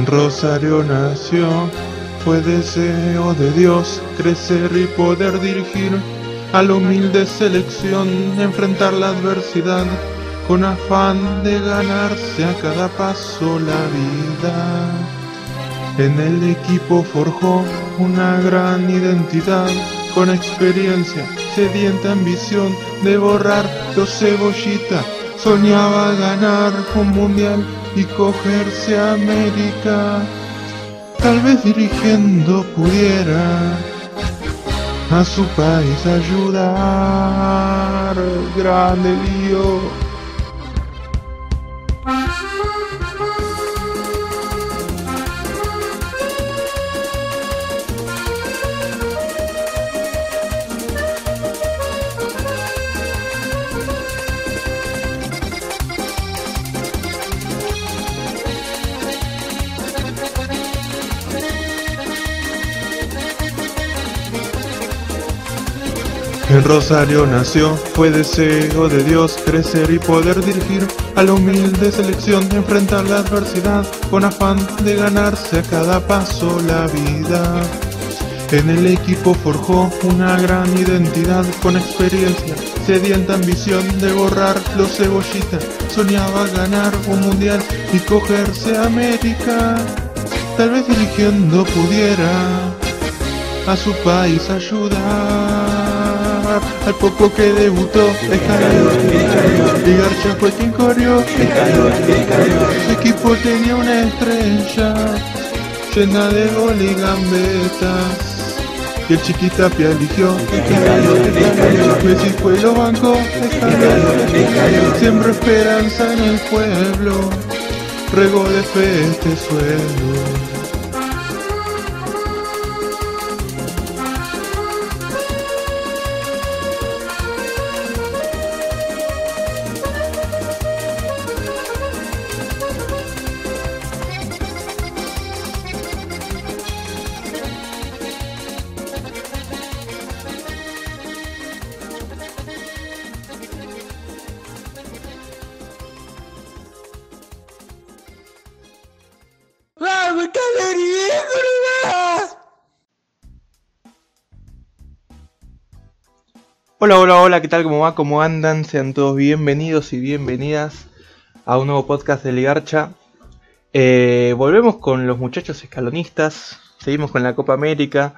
En Rosario nació, fue deseo de Dios crecer y poder dirigir a la humilde selección, enfrentar la adversidad con afán de ganarse a cada paso la vida. En el equipo forjó una gran identidad, con experiencia, sedienta ambición de borrar los cebollitas. Soñaba ganar un mundial y cogerse a América. Tal vez dirigiendo pudiera a su país ayudar. Grande lío. Rosario nació, fue deseo de Dios crecer y poder dirigir a la humilde selección, enfrentar la adversidad con afán de ganarse a cada paso la vida. En el equipo forjó una gran identidad con experiencia, sedienta ambición de borrar los cebollitas. Soñaba ganar un mundial y cogerse a América. Tal vez dirigiendo pudiera a su país ayudar. Al poco que debutó, escaló, y Garcha fue quien corrió. Su equipo tenía una estrella llena de gol y gambetas. Y el chiquitapia eligió. Messi fue lo banco. Siempre esperanza en el pueblo. Rego de fe este suelo Hola, hola, hola, ¿qué tal? ¿Cómo va? ¿Cómo andan? Sean todos bienvenidos y bienvenidas a un nuevo podcast de Ligarcha. Eh, volvemos con los muchachos escalonistas, seguimos con la Copa América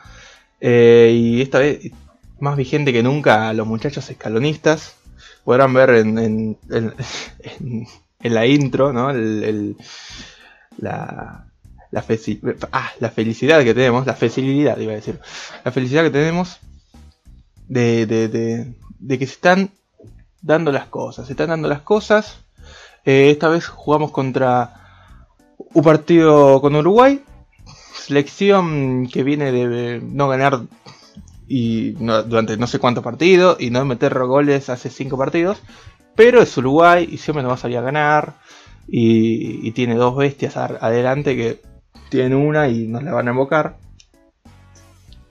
eh, y esta vez más vigente que nunca los muchachos escalonistas. Podrán ver en, en, en, en la intro, ¿no? El, el, la, la, ah, la felicidad que tenemos, la facilidad iba a decir, la felicidad que tenemos de, que se están dando las cosas. Se están dando las cosas. Eh, esta vez jugamos contra un partido con Uruguay. Selección que viene de no ganar y no, durante no sé cuántos partidos y no meter goles hace cinco partidos. Pero es Uruguay y siempre nos va a salir a ganar. Y, y tiene dos bestias adelante que tienen una y nos la van a invocar.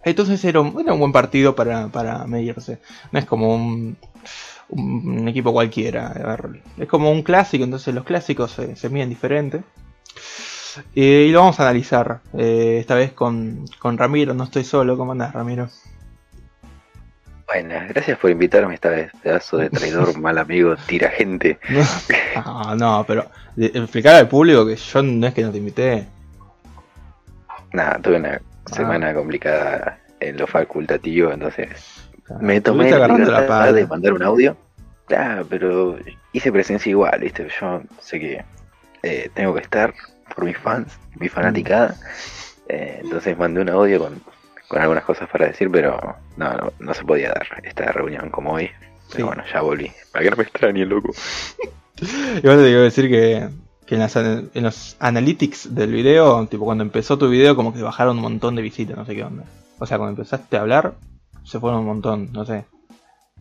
Entonces era un, era un buen partido para, para, medirse. No es como un, un, equipo cualquiera. Es como un clásico, entonces los clásicos se, se miden diferente. Eh, y lo vamos a analizar eh, esta vez con, con, Ramiro. No estoy solo. ¿Cómo andás, Ramiro? Buenas, gracias por invitarme esta vez. Pedazo de traidor, mal amigo, tira gente. No, no, pero explicar al público que yo no es que no te invité. Nada, tuve una semana ah. complicada en lo facultativo, entonces me tomé la libertad de mandar un audio. Claro, pero hice presencia igual, ¿viste? Yo sé que eh, tengo que estar por mis fans, mi fanaticada. Eh, entonces mandé un audio con, con, algunas cosas para decir, pero no, no, no, se podía dar esta reunión como hoy. Pero sí. bueno, ya volví. Para que no me extrañe, loco. Igual te digo decir que que en, las, en, los analytics del video, tipo cuando empezó tu video, como que bajaron un montón de visitas, no sé qué onda. O sea, cuando empezaste a hablar, se fueron un montón, no sé.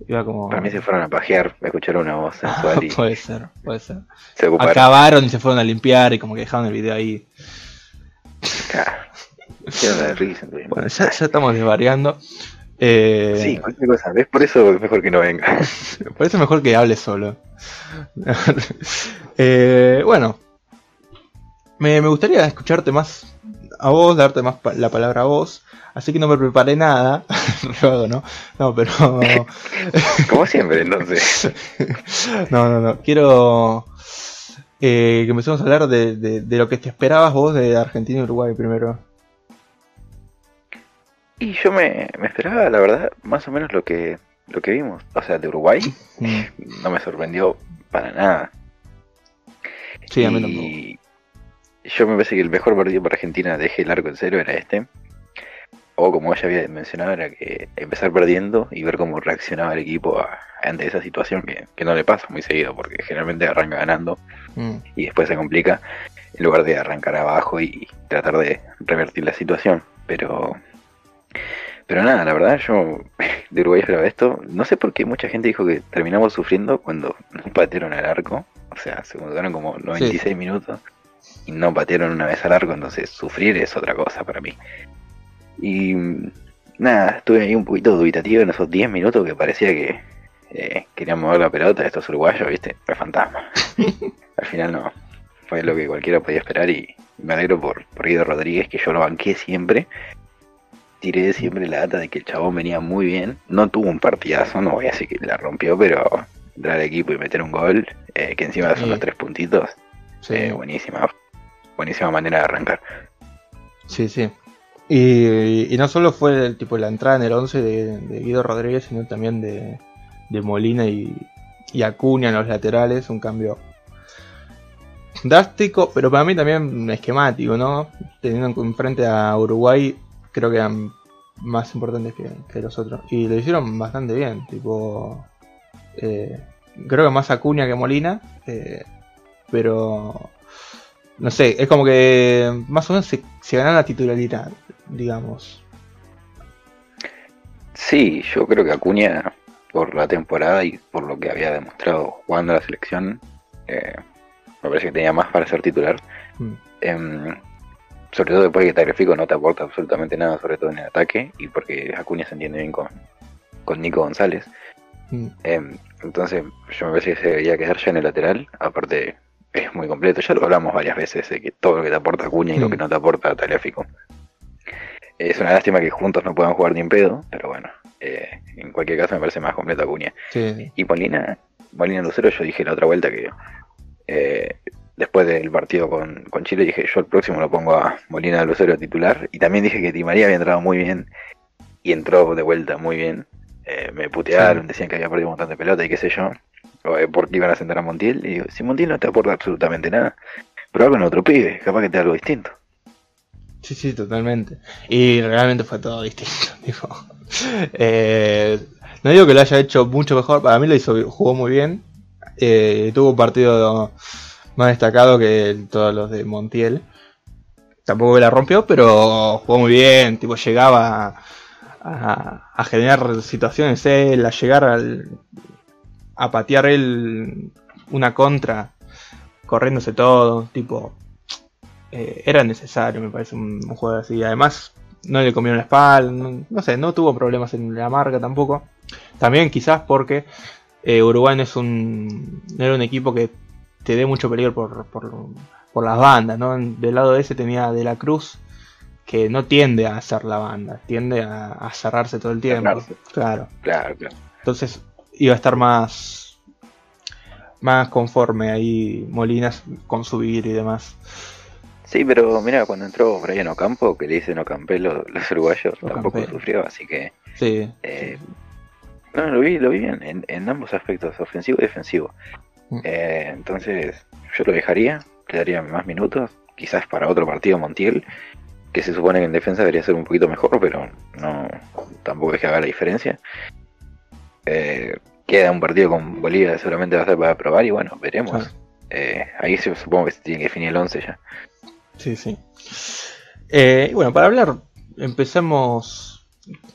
Iba como... Para mí se fueron a pajear, me escucharon una voz sensual y... puede ser, puede ser. Se Acabaron y se fueron a limpiar y como que dejaron el video ahí. Bueno, ya, ya estamos desvariando. Eh... Sí, cualquier cosa. ¿Ves? Por eso es mejor que no venga. Por eso es mejor que hable solo. eh, bueno. me, gustaría escucharte más a vos, darte más la palabra a vos. Así que no me preparé nada. ¿no? No, pero. Como siempre, entonces. no, no, no. Quiero eh, que empecemos a hablar de, de, lo que te esperabas vos de Argentina y Uruguay primero. Y yo me, me, esperaba, la verdad, más o menos lo que, lo que vimos. O sea, de Uruguay mm. no me sorprendió para nada. Sí, a mí Yo me parece que el mejor partido para Argentina, deje el arco en cero, era este. O como ya había mencionado, era que empezar perdiendo y ver cómo reaccionaba el equipo ante esa situación que, que, no le pasa muy seguido, porque generalmente arranca ganando mm. y después se complica, en lugar de arrancar abajo y tratar de revertir la situación. Pero pero nada, la verdad, yo de Uruguay esperaba esto. No sé por qué mucha gente dijo que terminamos sufriendo cuando no patearon al arco. O sea, se quedaron como 96 minutos y no patearon una vez al arco. Entonces, sufrir es otra cosa para mí. Y nada, estuve ahí un poquito dubitativo en esos 10 minutos que parecía que eh, querían mover la pelota de estos uruguayos, ¿viste? Fue fantasma. Al final no. Fue lo que cualquiera podía esperar y me alegro por, por Guido Rodríguez, que yo lo banqué siempre tiré siempre la data de que el chabón venía muy bien. No tuvo un partidazo, no voy a decir que la rompió, pero entrar al equipo y meter un gol, eh, que encima son los tres puntitos, eh, buenísima, buenísima manera de arrancar. Sí, sí. Y, no solo fue el tipo la entrada en el 11 de, Guido Rodríguez, sino también de, Molina y, y Acuña en los laterales, un cambio drástico, pero para mí también esquemático, ¿no? Teniendo en frente a Uruguay creo que eran más importantes que, los otros. Y lo hicieron bastante bien, tipo... Eh, creo que más Acuña que Molina, eh, pero... No sé, es como que más o menos se, se ganan la titularidad, digamos. Sí, yo creo que Acuña, por la temporada y por lo que había demostrado jugando a la selección, eh, me parece que tenía más para ser titular. Mm. Em, sobre todo después de que Tagliafico no te aporta absolutamente nada, sobre todo en el ataque, y porque Acuña se entiende bien con, con Nico González. Mm. Em, entonces, yo me parece que se debería quedar ya en el lateral. Aparte, es muy completo. Ya lo hablamos varias veces de que todo lo que te aporta Acuña y lo que no te aporta Tagliafico. Es una lástima que juntos no puedan jugar ni en pedo, pero bueno, eh, en cualquier caso me parece más completo Acuña. Y Molina, Molina Lucero, yo dije la otra vuelta que eh, después del partido con, Chile dije yo el próximo lo pongo a Molina Lucero titular y también dije que Di María había entrado muy bien y entró de vuelta muy bien eh, me putearon, decían que había perdido un montón de pelota y qué sé yo porque iban a sentar a Montiel y digo, si Montiel no te aporta absolutamente nada algo en otro pibe, capaz que te da algo distinto Sí, sí, totalmente. Y realmente fue todo distinto. Eh, no digo que lo haya hecho mucho mejor, para mí lo hizo, jugó muy bien. tuvo un partido más destacado que todos los de Montiel. Tampoco la rompió, pero jugó muy bien, tipo llegaba a, generar situaciones él, a llegar a patear él una contra, corriéndose todo, tipo eh, era necesario, me parece un, juego así. Además, no le comieron la espalda, no, sé, no tuvo problemas en la marca tampoco. También quizás porque eh, Uruguay no es un, no era un equipo que te dé mucho peligro por, por, las bandas, ¿no? Del lado de ese tenía De la Cruz, que no tiende a hacer la banda, tiende a, cerrarse todo el tiempo. Claro. Claro, claro. Entonces iba a estar más más conforme ahí Molinas con subir y demás. Sí, pero mira, cuando entró Brian Ocampo, que le dicen Ocampé los, los uruguayos, tampoco sufrió, así que... Sí. Eh, no, lo vi, lo vi bien en, en ambos aspectos, ofensivo y defensivo. Mm. Eh, entonces, yo lo dejaría, le daría más minutos, quizás para otro partido Montiel, que se supone que en defensa debería ser un poquito mejor, pero no tampoco es que haga la diferencia. Eh, queda un partido con Bolivia, seguramente va a ser para probar y bueno, veremos. Eh, ahí supongo que se tiene que definir el 11 ya. Sí, sí. y bueno, para hablar, empecemos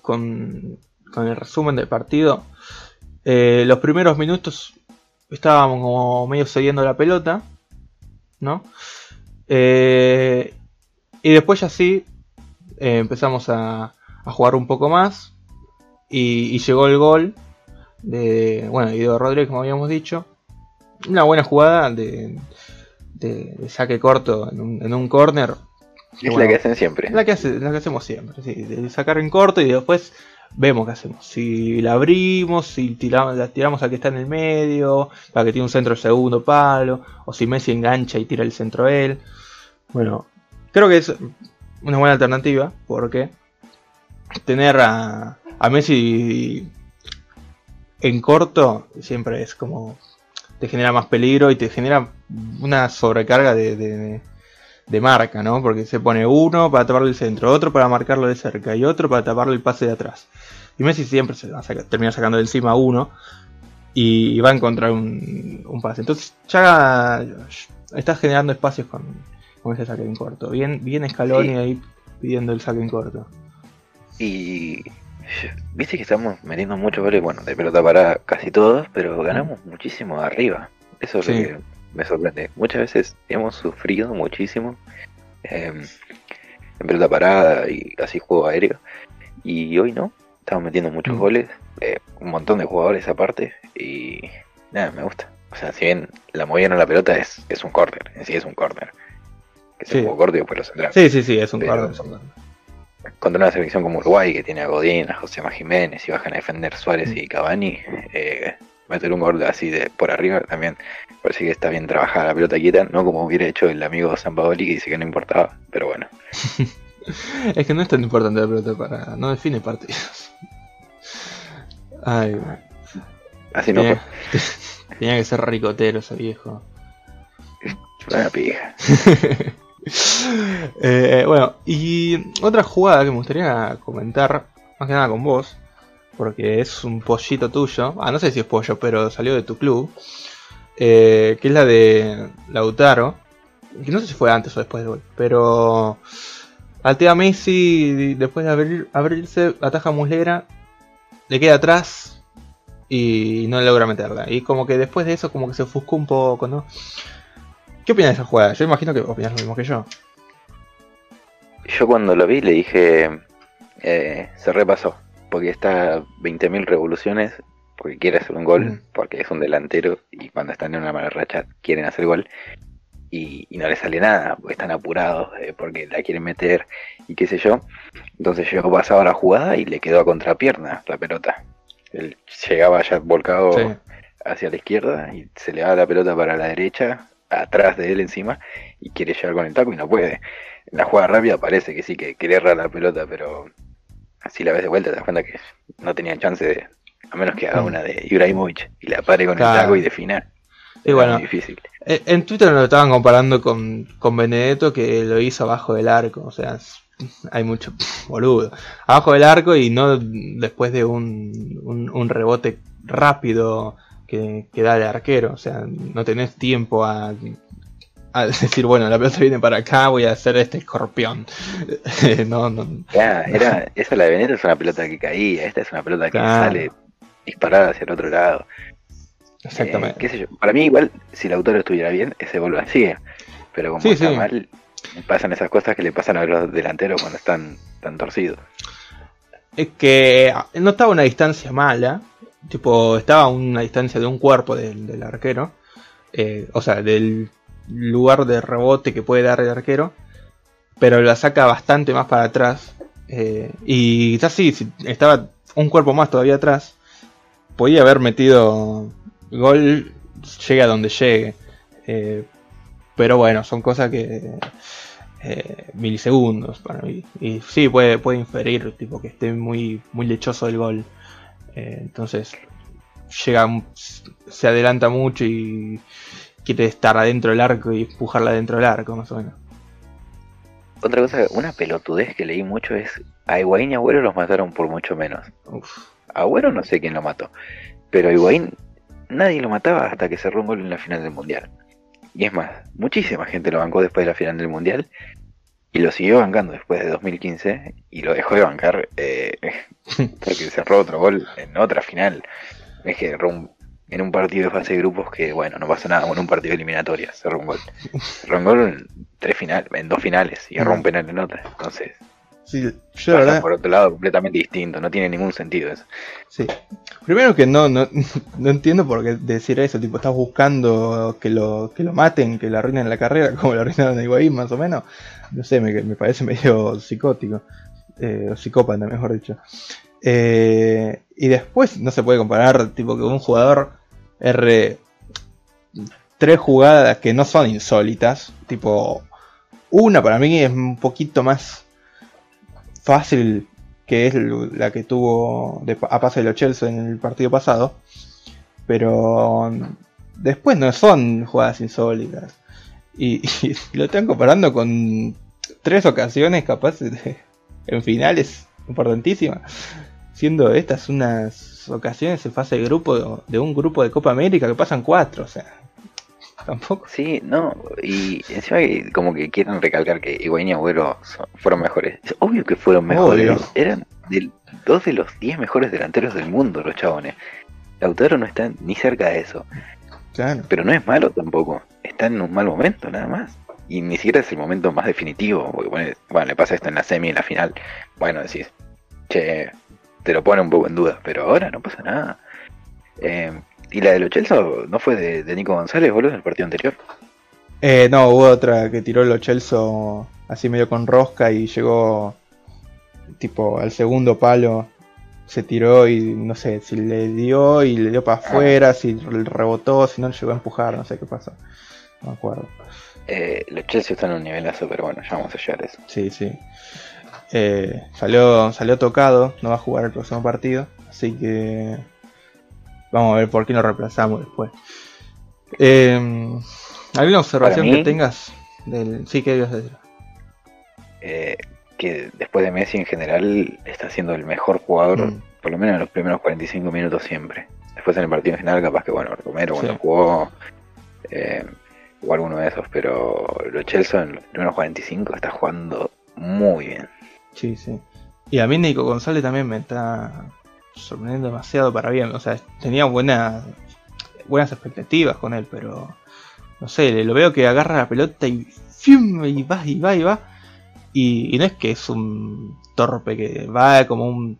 con, con el resumen del partido. los primeros minutos estábamos como medio cediendo la pelota, ¿no? Eh, y después ya sí eh, empezamos a, jugar un poco más y, llegó el gol de, bueno, Guido Rodríguez, como habíamos dicho. Una buena jugada de, de, saque corto en un, en un corner. Es la que hacen siempre. La que, hace, la que hacemos siempre, sí, de sacar en corto y después vemos qué hacemos. Si la abrimos, si tiramos, la tiramos a que está en el medio, para que tiene un centro segundo palo, o si Messi engancha y tira el centro él. Bueno, creo que es una buena alternativa porque tener a, a Messi en corto siempre es como te genera más peligro y te genera una sobrecarga de, de, marca, ¿no? Porque se pone uno para taparle el centro, otro para marcarlo de cerca y otro para taparle el pase de atrás. Y Messi siempre se va a termina sacando de encima uno y va a encontrar un, un pase. Entonces ya estás generando espacios con, con ese saque en corto. Bien, bien escalón y ahí pidiendo el saque en corto. Y viste que estamos metiendo muchos goles, bueno, de pelota para casi todos, pero ganamos muchísimo arriba. Eso es lo que me sorprende. Muchas veces hemos sufrido muchísimo em, en pelota parada y así juego aéreo. Y hoy no, estamos metiendo muchos mm. goles, eh, un montón de jugadores aparte, y nada, me gusta. O sea, si bien la movida la pelota es, es un corner, en sí es un corner. Que se jugó corto y después lo central. Sí, sí, sí, es un corner. Contra una selección como Uruguay, que tiene a Godín, a José Jiménez, y bajan a defender Suárez y Cavani, eh, meter un gol así de por arriba también parece que está bien trabajada la pelota quieta, no como hubiera hecho el amigo San Paoli que dice que no importaba, pero bueno. es que no es tan importante la pelota para. no define partidos. Ay, Así no tenía, tenía que ser ricotero ese viejo. Buena pija. Eh, bueno, y otra jugada que me gustaría comentar, más que nada con vos, porque es un pollito tuyo, ah, no sé si es pollo, pero salió de tu club, eh, que es la de Lautaro, que no sé si fue antes o después de hoy, pero altea Messi, después de abrir, abrirse, ataja Muslera, le queda atrás y no logra meterla. Y como que después de eso como que se ofuscó un poco, ¿no? ¿Qué opinas de esa jugada? Yo imagino que opinas lo mismo que yo. Yo cuando lo vi le dije, eh, se repasó, porque está 20.000 revoluciones, porque quiere hacer un gol, mm. porque es un delantero y cuando están en una mala racha quieren hacer gol. Y, no le sale nada, porque están apurados, eh, porque la quieren meter y qué sé yo. Entonces yo pasaba la jugada y le quedó a contrapierna la pelota. Él llegaba ya volcado hacia la izquierda y se le da la pelota para la derecha atrás de él encima y quiere llegar con el taco y no puede. En la jugada rápida parece que sí, que quiere errar la pelota, pero así la ves de vuelta te das cuenta que no tenía chance de, a menos que haga mm. una de Ibrahimovic y la pare con el taco y defina. Y bueno, difícil. Eh, en Twitter lo estaban comparando con, con Benedetto que lo hizo abajo del arco, o sea, hay mucho boludo. Abajo del arco y no después de un, un rebote rápido que, da el arquero. O sea, no tenés tiempo a, a decir, bueno, la pelota viene para acá, voy a hacer este escorpión. no, no. era, esa la de Benito es una pelota que caía, esta es una pelota que sale disparada hacia el otro lado. Exactamente. Eh, Para mí, igual, si el autor estuviera bien, ese gol lo hacía. Pero como está mal, pasan esas cosas que le pasan a los delanteros cuando están tan torcidos. Es que no estaba a una distancia mala, Tipo, estaba a una distancia de un cuerpo del, arquero. Eh, o sea, del lugar de rebote que puede dar el arquero. Pero la saca bastante más para atrás. Eh, y quizás sí, si estaba un cuerpo más todavía atrás. Podía haber metido gol, llegue a donde llegue. Eh, pero bueno, son cosas que. milisegundos para mí. Y sí, puede, puede inferir tipo que esté muy, muy lechoso el gol. Eh, entonces llega, se adelanta mucho y quiere estar adentro del arco y empujarla adentro del arco, más o menos. Otra cosa, una pelotudez que leí mucho es a Higuaín y Agüero los mataron por mucho menos. Uf. Agüero no sé quién lo mató, pero a Higuaín nadie lo mataba hasta que cerró un gol en la final del Mundial. Y es más, muchísima gente lo bancó después de la final del Mundial y lo siguió bancando después de 2015 y lo dejó de bancar eh, porque cerró otro gol en otra final. Es que en un partido de fase de grupos que, bueno, no pasa nada, en un partido de eliminatoria cerró un gol. Cerró un gol en, tres finales, en dos finales y erró un penal en otra. Entonces, Sí, yo verdad... por otro lado completamente distinto, no tiene ningún sentido eso. Sí. Primero que no, no, no entiendo por qué decir eso, tipo, estás buscando que lo, que lo maten, que le arruinen la carrera, como lo arruinaron a Higuaín más o menos. No sé, me, me parece medio psicótico, eh, o psicópata mejor dicho. Eh, y después no se puede comparar, tipo, que un jugador R tres jugadas que no son insólitas, tipo, una para mí es un poquito más fácil que es la que tuvo a pase de los Chelsea en el partido pasado. Pero después no son jugadas insólitas. Y, lo están comparando con tres ocasiones capaces de, en finales importantísimas. Siendo estas unas ocasiones en fase de grupo de un grupo de Copa América que pasan cuatro. O sea, tampoco. Sí, no, y encima que como que quieren recalcar que Higuaín y Agüero fueron mejores. Es obvio que fueron mejores. Eran dos de los diez mejores delanteros del mundo los chabones. Lautaro no está ni cerca de eso. Claro. Pero no es malo tampoco. Está en un mal momento nada más. Y ni siquiera es el momento más definitivo. bueno, le pasa esto en la semi, en la final. Bueno, decís, che, te lo pone un poco en duda. Pero ahora no pasa nada. Eh, ¿Y la de los no fue de, Nico González, boludo, en el partido anterior? Eh, no, hubo otra que tiró los Chelsea así medio con rosca y llegó tipo al segundo palo. Se tiró y no sé si le dio y le dio para afuera, si rebotó, si no llegó a empujar, no sé qué pasó. No me acuerdo. Eh, los Chelsea están en un nivelazo, pero bueno, ya vamos a llegar a eso. Sí, sí. Eh, salió, salió tocado, no va a jugar el próximo partido, así que Vamos a ver por qué lo reemplazamos después. Eh, ¿Alguna observación que tengas? Del... Sí, que decir? Eh, que después de Messi en general está siendo el mejor jugador, mm. por lo menos en los primeros 45 minutos siempre. Después en el partido final capaz que bueno, Romero cuando jugó eh, o alguno de esos, pero lo Chelsea en los primeros 45 está jugando muy bien. Sí, sí. Y a mí Nico González también me está sorprendiendo demasiado para bien. O sea, tenía buenas buenas expectativas con él, pero no sé, lo veo que agarra la pelota y, y va y va y va. Y, no es que es un torpe que va como un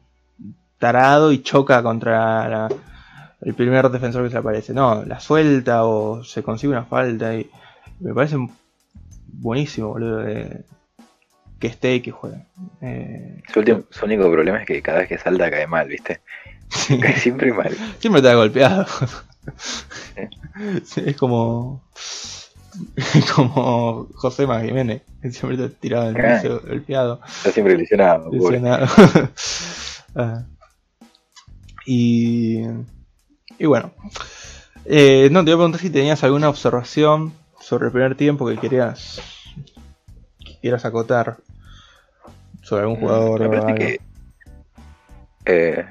tarado y choca contra el primer defensor que se aparece. No, la suelta o se consigue una falta y me parece buenísimo, boludo. De, que esté y que juegue. Eh, su, único problema es que cada vez que salta cae mal, ¿viste? Cae siempre mal. Siempre está golpeado. es como. como José Jiménez, siempre está tirado en el ah. piso golpeado. Está siempre lesionado. lesionado. Ah. y. Y bueno. Eh, no, te voy a preguntar si tenías alguna observación sobre el primer tiempo que querías quieras acotar sobre algún mm, jugador. Me parece que. Eh,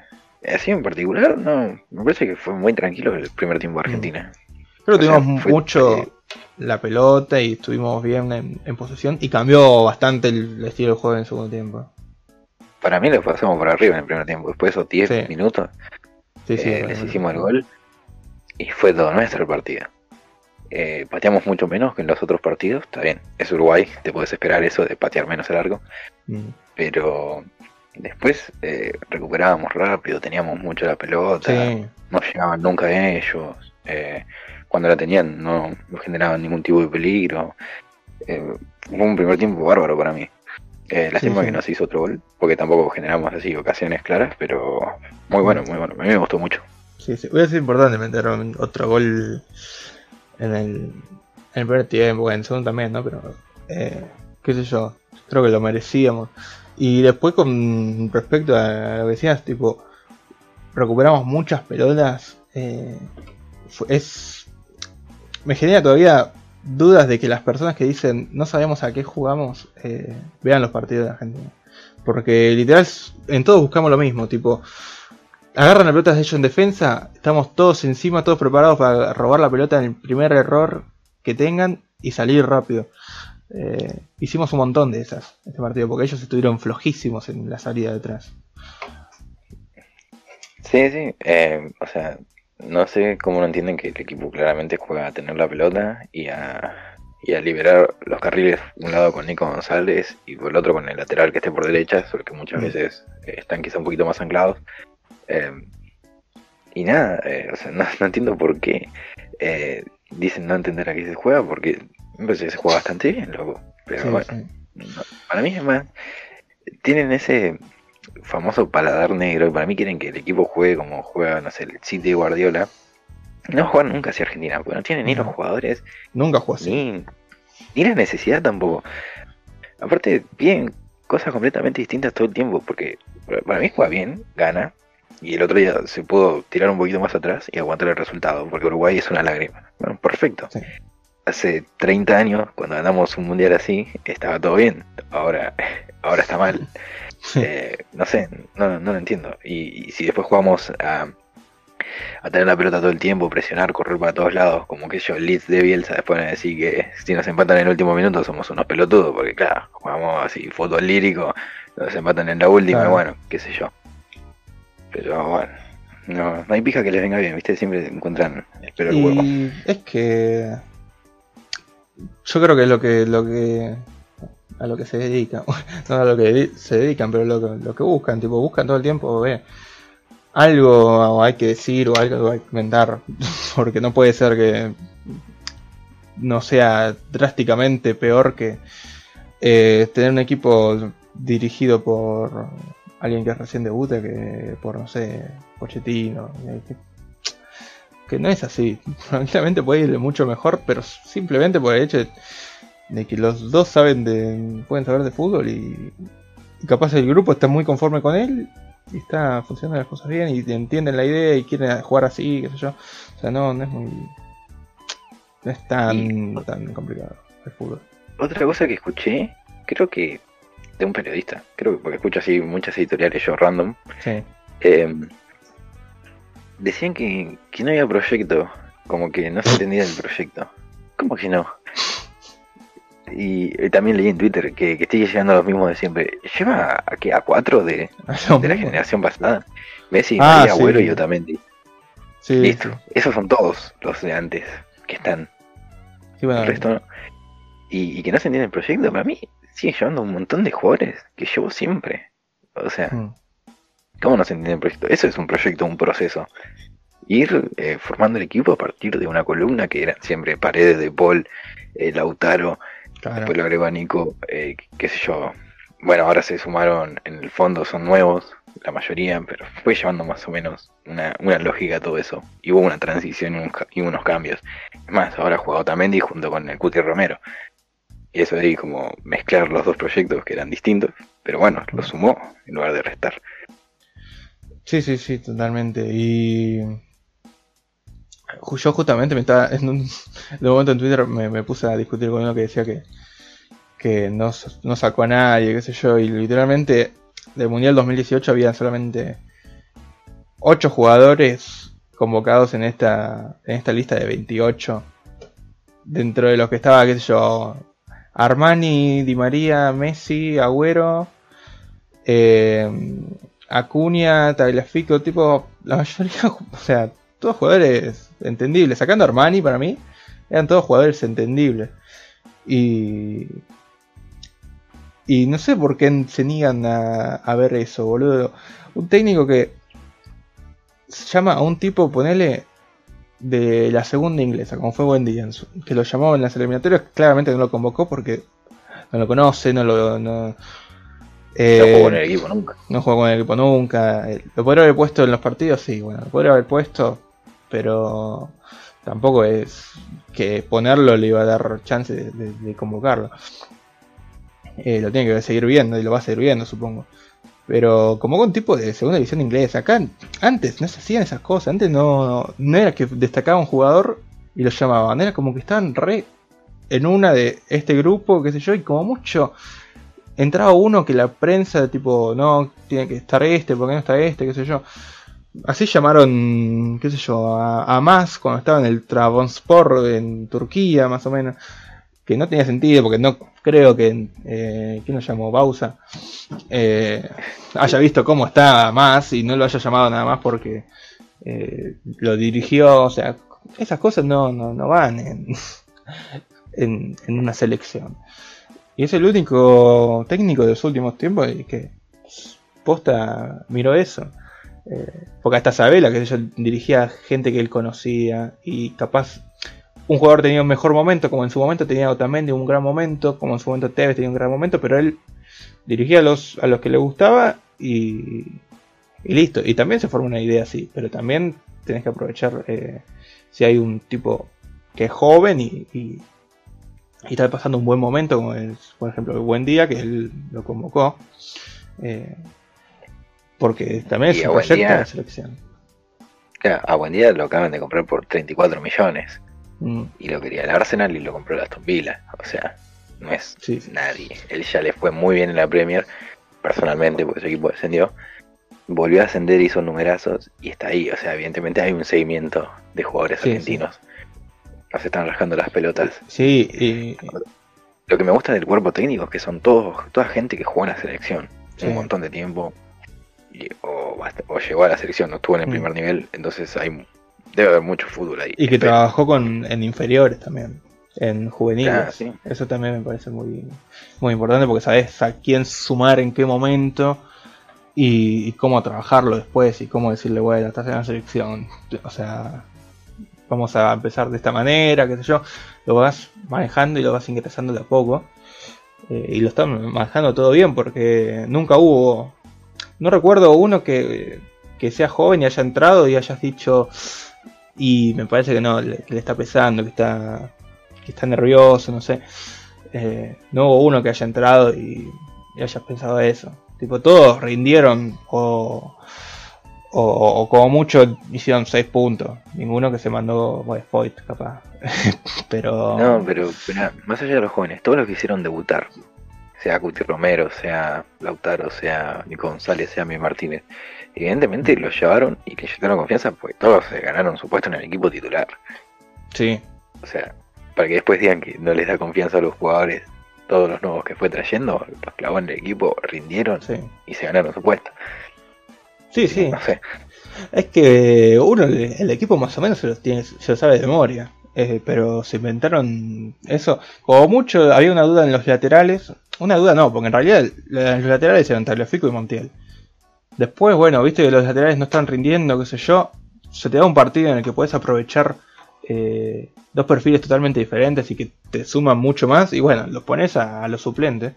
así en particular, no. Me parece que fue muy tranquilo el primer tiempo de mm. Argentina. Pero tuvimos mucho la pelota y estuvimos bien en, posesión y cambió bastante el, estilo de juego en el segundo tiempo. Para mí lo pasamos por arriba en el primer tiempo. Después de esos 10 minutos, sí, eh, les hicimos el gol y fue todo nuestro el partido. Eh, pateamos mucho menos que en los otros partidos, está bien, es Uruguay, te puedes esperar eso de patear menos el arco, mm. pero después eh, recuperábamos rápido, teníamos mucho la pelota, no llegaban nunca ellos, eh, cuando la tenían no, generaban ningún tipo de peligro, fue un primer tiempo bárbaro para mí. Lástima que no se hizo otro gol, porque tampoco generamos así ocasiones claras, pero muy bueno, muy bueno, a mí me gustó mucho. Sí, sí, hubiera sido importante meter otro gol en el, en el primer tiempo, en el segundo también, ¿no? Pero, eh, qué sé yo, creo que lo merecíamos. Y después con respecto a lo que decías, tipo, recuperamos muchas pelotas. Eh, es me genera todavía dudas de que las personas que dicen no sabemos a qué jugamos eh, vean los partidos de Argentina. Porque literal en todos buscamos lo mismo, tipo, agarran la pelota de ellos en defensa, estamos todos encima, todos preparados para robar la pelota en el primer error que tengan y salir rápido. Eh, hicimos un montón de esas este partido porque ellos estuvieron flojísimos en la salida detrás. Sí, sí, eh, o sea, no sé cómo no entienden que el equipo claramente juega a tener la pelota y a, y a liberar los carriles, un lado con Nico González y por el otro con el lateral que esté por derecha, sobre que muchas mm. veces eh, están quizá un poquito más anclados. Eh, y nada, eh, o sea, no, entiendo por qué dicen no entender a qué se juega, porque me parece que se juega bastante bien, loco. Pero bueno, para mí es más, tienen ese famoso paladar negro, y para mí quieren que el equipo juegue como juega, no sé, el City de Guardiola, no juegan nunca hacia Argentina, porque no tienen ni los jugadores. Nunca juegan así. Ni, la necesidad tampoco. Aparte, piden cosas completamente distintas todo el tiempo, porque para mí juega bien, gana, y el otro día se pudo tirar un poquito más atrás y aguantar el resultado, porque Uruguay es una lágrima. Bueno, perfecto. Hace 30 años, cuando ganamos un mundial así, estaba todo bien. Ahora, ahora está mal. Eh, no sé, no, no lo entiendo. y si después jugamos a a tener la pelota todo el tiempo, presionar, correr para todos lados, como que yo, Leeds de Bielsa, después de decir que si nos empatan en el último minuto somos unos pelotudos, porque claro, jugamos así, fútbol lírico, nos empatan en la última, y bueno, qué sé yo. Pero bueno, no, no hay pija que les venga bien, ¿viste? Siempre encuentran el el huevo. Es que. Yo creo que lo que. Lo que a lo que se dedican, no a lo que se dedican, pero lo que, lo que buscan, tipo, buscan todo el tiempo, ve algo hay que decir o algo hay que comentar, porque no puede ser que no sea drásticamente peor que eh, tener un equipo dirigido por alguien que recién debute que por, no sé, Pochettino. Que, no es así. Tranquilamente puede irle mucho mejor, pero simplemente por el hecho que los dos saben de, pueden saber de fútbol y, y capaz el grupo está muy conforme con él y está funcionando las cosas bien y entienden la idea y quieren jugar así, qué sé yo. O sea, no, no es muy. No es tan, tan complicado el fútbol. Otra cosa que escuché, creo que de un periodista, creo que porque escucho así muchas editoriales yo random. Sí. Em, decían que, que no había proyecto, como que no se entendía el proyecto. ¿Cómo que no? Y también leí en Twitter que, que sigue llegando a los mismos de siempre. ¿Lleva a, qué, a cuatro de, de la generación pasada? Messi, ah, María, Abuelo y Otamendi. Sí, Listo. Esos son todos los de antes que están. el resto no. Y, que no se entiende el proyecto, para mí sigue llevando un montón de jugadores que llevo siempre. O sea, hmm. ¿cómo no se entiende el proyecto? Eso es un proyecto, un proceso. Ir eh, formando el equipo a partir de una columna que eran siempre Paredes de Paul, eh, Lautaro, Después lo agregó a Nico, eh, qué sé yo. Bueno, ahora se sumaron, en el fondo son nuevos, la mayoría, pero fue llevando más o menos una, una lógica todo eso. Y hubo una transición y, unos cambios. Es más, ahora jugó Otamendi junto con el Cuti Romero. Y eso de ahí como mezclar los dos proyectos que eran distintos, pero bueno, lo sumó en lugar de restar. Sí, sí, sí, totalmente. Y yo justamente me estaba, en un, momento en Twitter me, puse a discutir con uno que decía que, que no, no, sacó a nadie, qué sé yo, y literalmente del Mundial 2018 había solamente 8 jugadores convocados en esta, en esta lista de 28, dentro de los que estaba, qué sé yo, Armani, Di María, Messi, Agüero, eh, Acuña, Tagliafico, tipo, la mayoría, o sea, todos jugadores entendibles. Sacando Armani para mí, eran todos jugadores entendibles. Y. Y no sé por qué se niegan a, ver eso, boludo. Un técnico que se llama a un tipo, ponele, de la segunda inglesa, como fue Wendy que lo llamó en las eliminatorias, claramente no lo convocó porque no lo conoce, no lo. No, eh, no jugó con el equipo nunca. No jugó con el equipo nunca. Lo podría haber puesto en los partidos, sí, bueno, lo podría haber puesto, pero tampoco es que ponerlo le iba a dar chance de, convocarlo. Eh, lo tiene que seguir viendo y lo va a seguir viendo, supongo. Pero como un tipo de segunda división inglesa, acá antes no se hacían esas cosas, antes no, no era que destacaba un jugador y lo llamaban, era como que estaban re en una de este grupo, qué sé yo, y como mucho entraba uno que la prensa, tipo, no, tiene que estar este, porque no está este, qué sé yo. Así llamaron, qué sé yo, a, más cuando estaba en el Trabzonspor en Turquía, más o menos. Que no tenía sentido, porque no creo que, eh, ¿quién lo llamó? Bausa. Eh, haya visto cómo está más y no lo haya llamado nada más porque eh, lo dirigió. O sea, esas cosas no, no, no van en, en, una selección. Y es el único técnico de los últimos tiempos que posta miró eso. Eh, porque hasta Sabela, que yo dirigía gente que él conocía y capaz un jugador tenía un mejor momento, como en su momento tenía Otamendi un gran momento, como en su momento Tevez tenía un gran momento, pero él dirigía a los, a los que le gustaba y, y listo. Y también se forma una idea así, pero también tenés que aprovechar eh, si hay un tipo que es joven y, y, está pasando un buen momento, como es, por ejemplo, el buen día que él lo convocó. Eh, porque también es un proyecto de la selección. a buen día lo acaban de comprar por 34 millones. Mm. Y lo quería el Arsenal y lo compró el Aston Villa. O sea, no es nadie. Él ya le fue muy bien en la Premier, personalmente, porque su equipo descendió. Volvió a ascender, hizo numerazos y está ahí. O sea, evidentemente hay un seguimiento de jugadores argentinos. No se están rascando las pelotas. Sí, y... Lo que me gusta del cuerpo técnico es que son todos, toda gente que juega en la selección. Un montón de tiempo. O, llegó a la selección, no estuvo en el mm. primer nivel. Entonces hay debe haber mucho fútbol ahí. Y que trabajó con, en inferiores también en juveniles. Eso también me parece muy, muy importante porque sabes a quién sumar en qué momento y, cómo trabajarlo después y cómo decirle, bueno, estás en la selección. O sea, vamos a empezar de esta manera, qué sé yo. Lo vas manejando y lo vas ingresando de a poco. Eh, y lo están manejando todo bien porque nunca hubo... No recuerdo uno que, que sea joven y haya entrado y hayas dicho... Y me parece que no, le está pesando, que está que está nervioso, no sé. Eh, no hubo uno que haya entrado y, haya pensado eso. Tipo, todos rindieron o, o, como mucho hicieron 6 puntos. Ninguno que se mandó, bueno, Foyt, capaz. pero... No, pero, más allá de los jóvenes, todos los que hicieron debutar, sea Cuti Romero, sea Lautaro, sea Nico González, sea Mi Martínez, evidentemente los llevaron y que llevaron confianza, pues todos se ganaron su puesto en el equipo titular. Sí. O sea, para que después digan que no les da confianza a los jugadores, todos los nuevos que fue trayendo, los clavó en el equipo, rindieron y se ganaron su puesto. Sí, sí. No sé. Es que uno, el equipo más o menos se lo, tiene, se lo sabe de memoria. Eh, pero se inventaron eso. Como mucho, había una duda en los laterales. Una duda no, porque en realidad los laterales eran Tagliafico y Montiel. Después, bueno, viste que los laterales no están rindiendo, qué sé yo. Se te da un partido en el que puedes aprovechar eh, dos perfiles totalmente diferentes y que te suman mucho más. Y bueno, los pones a, los suplentes.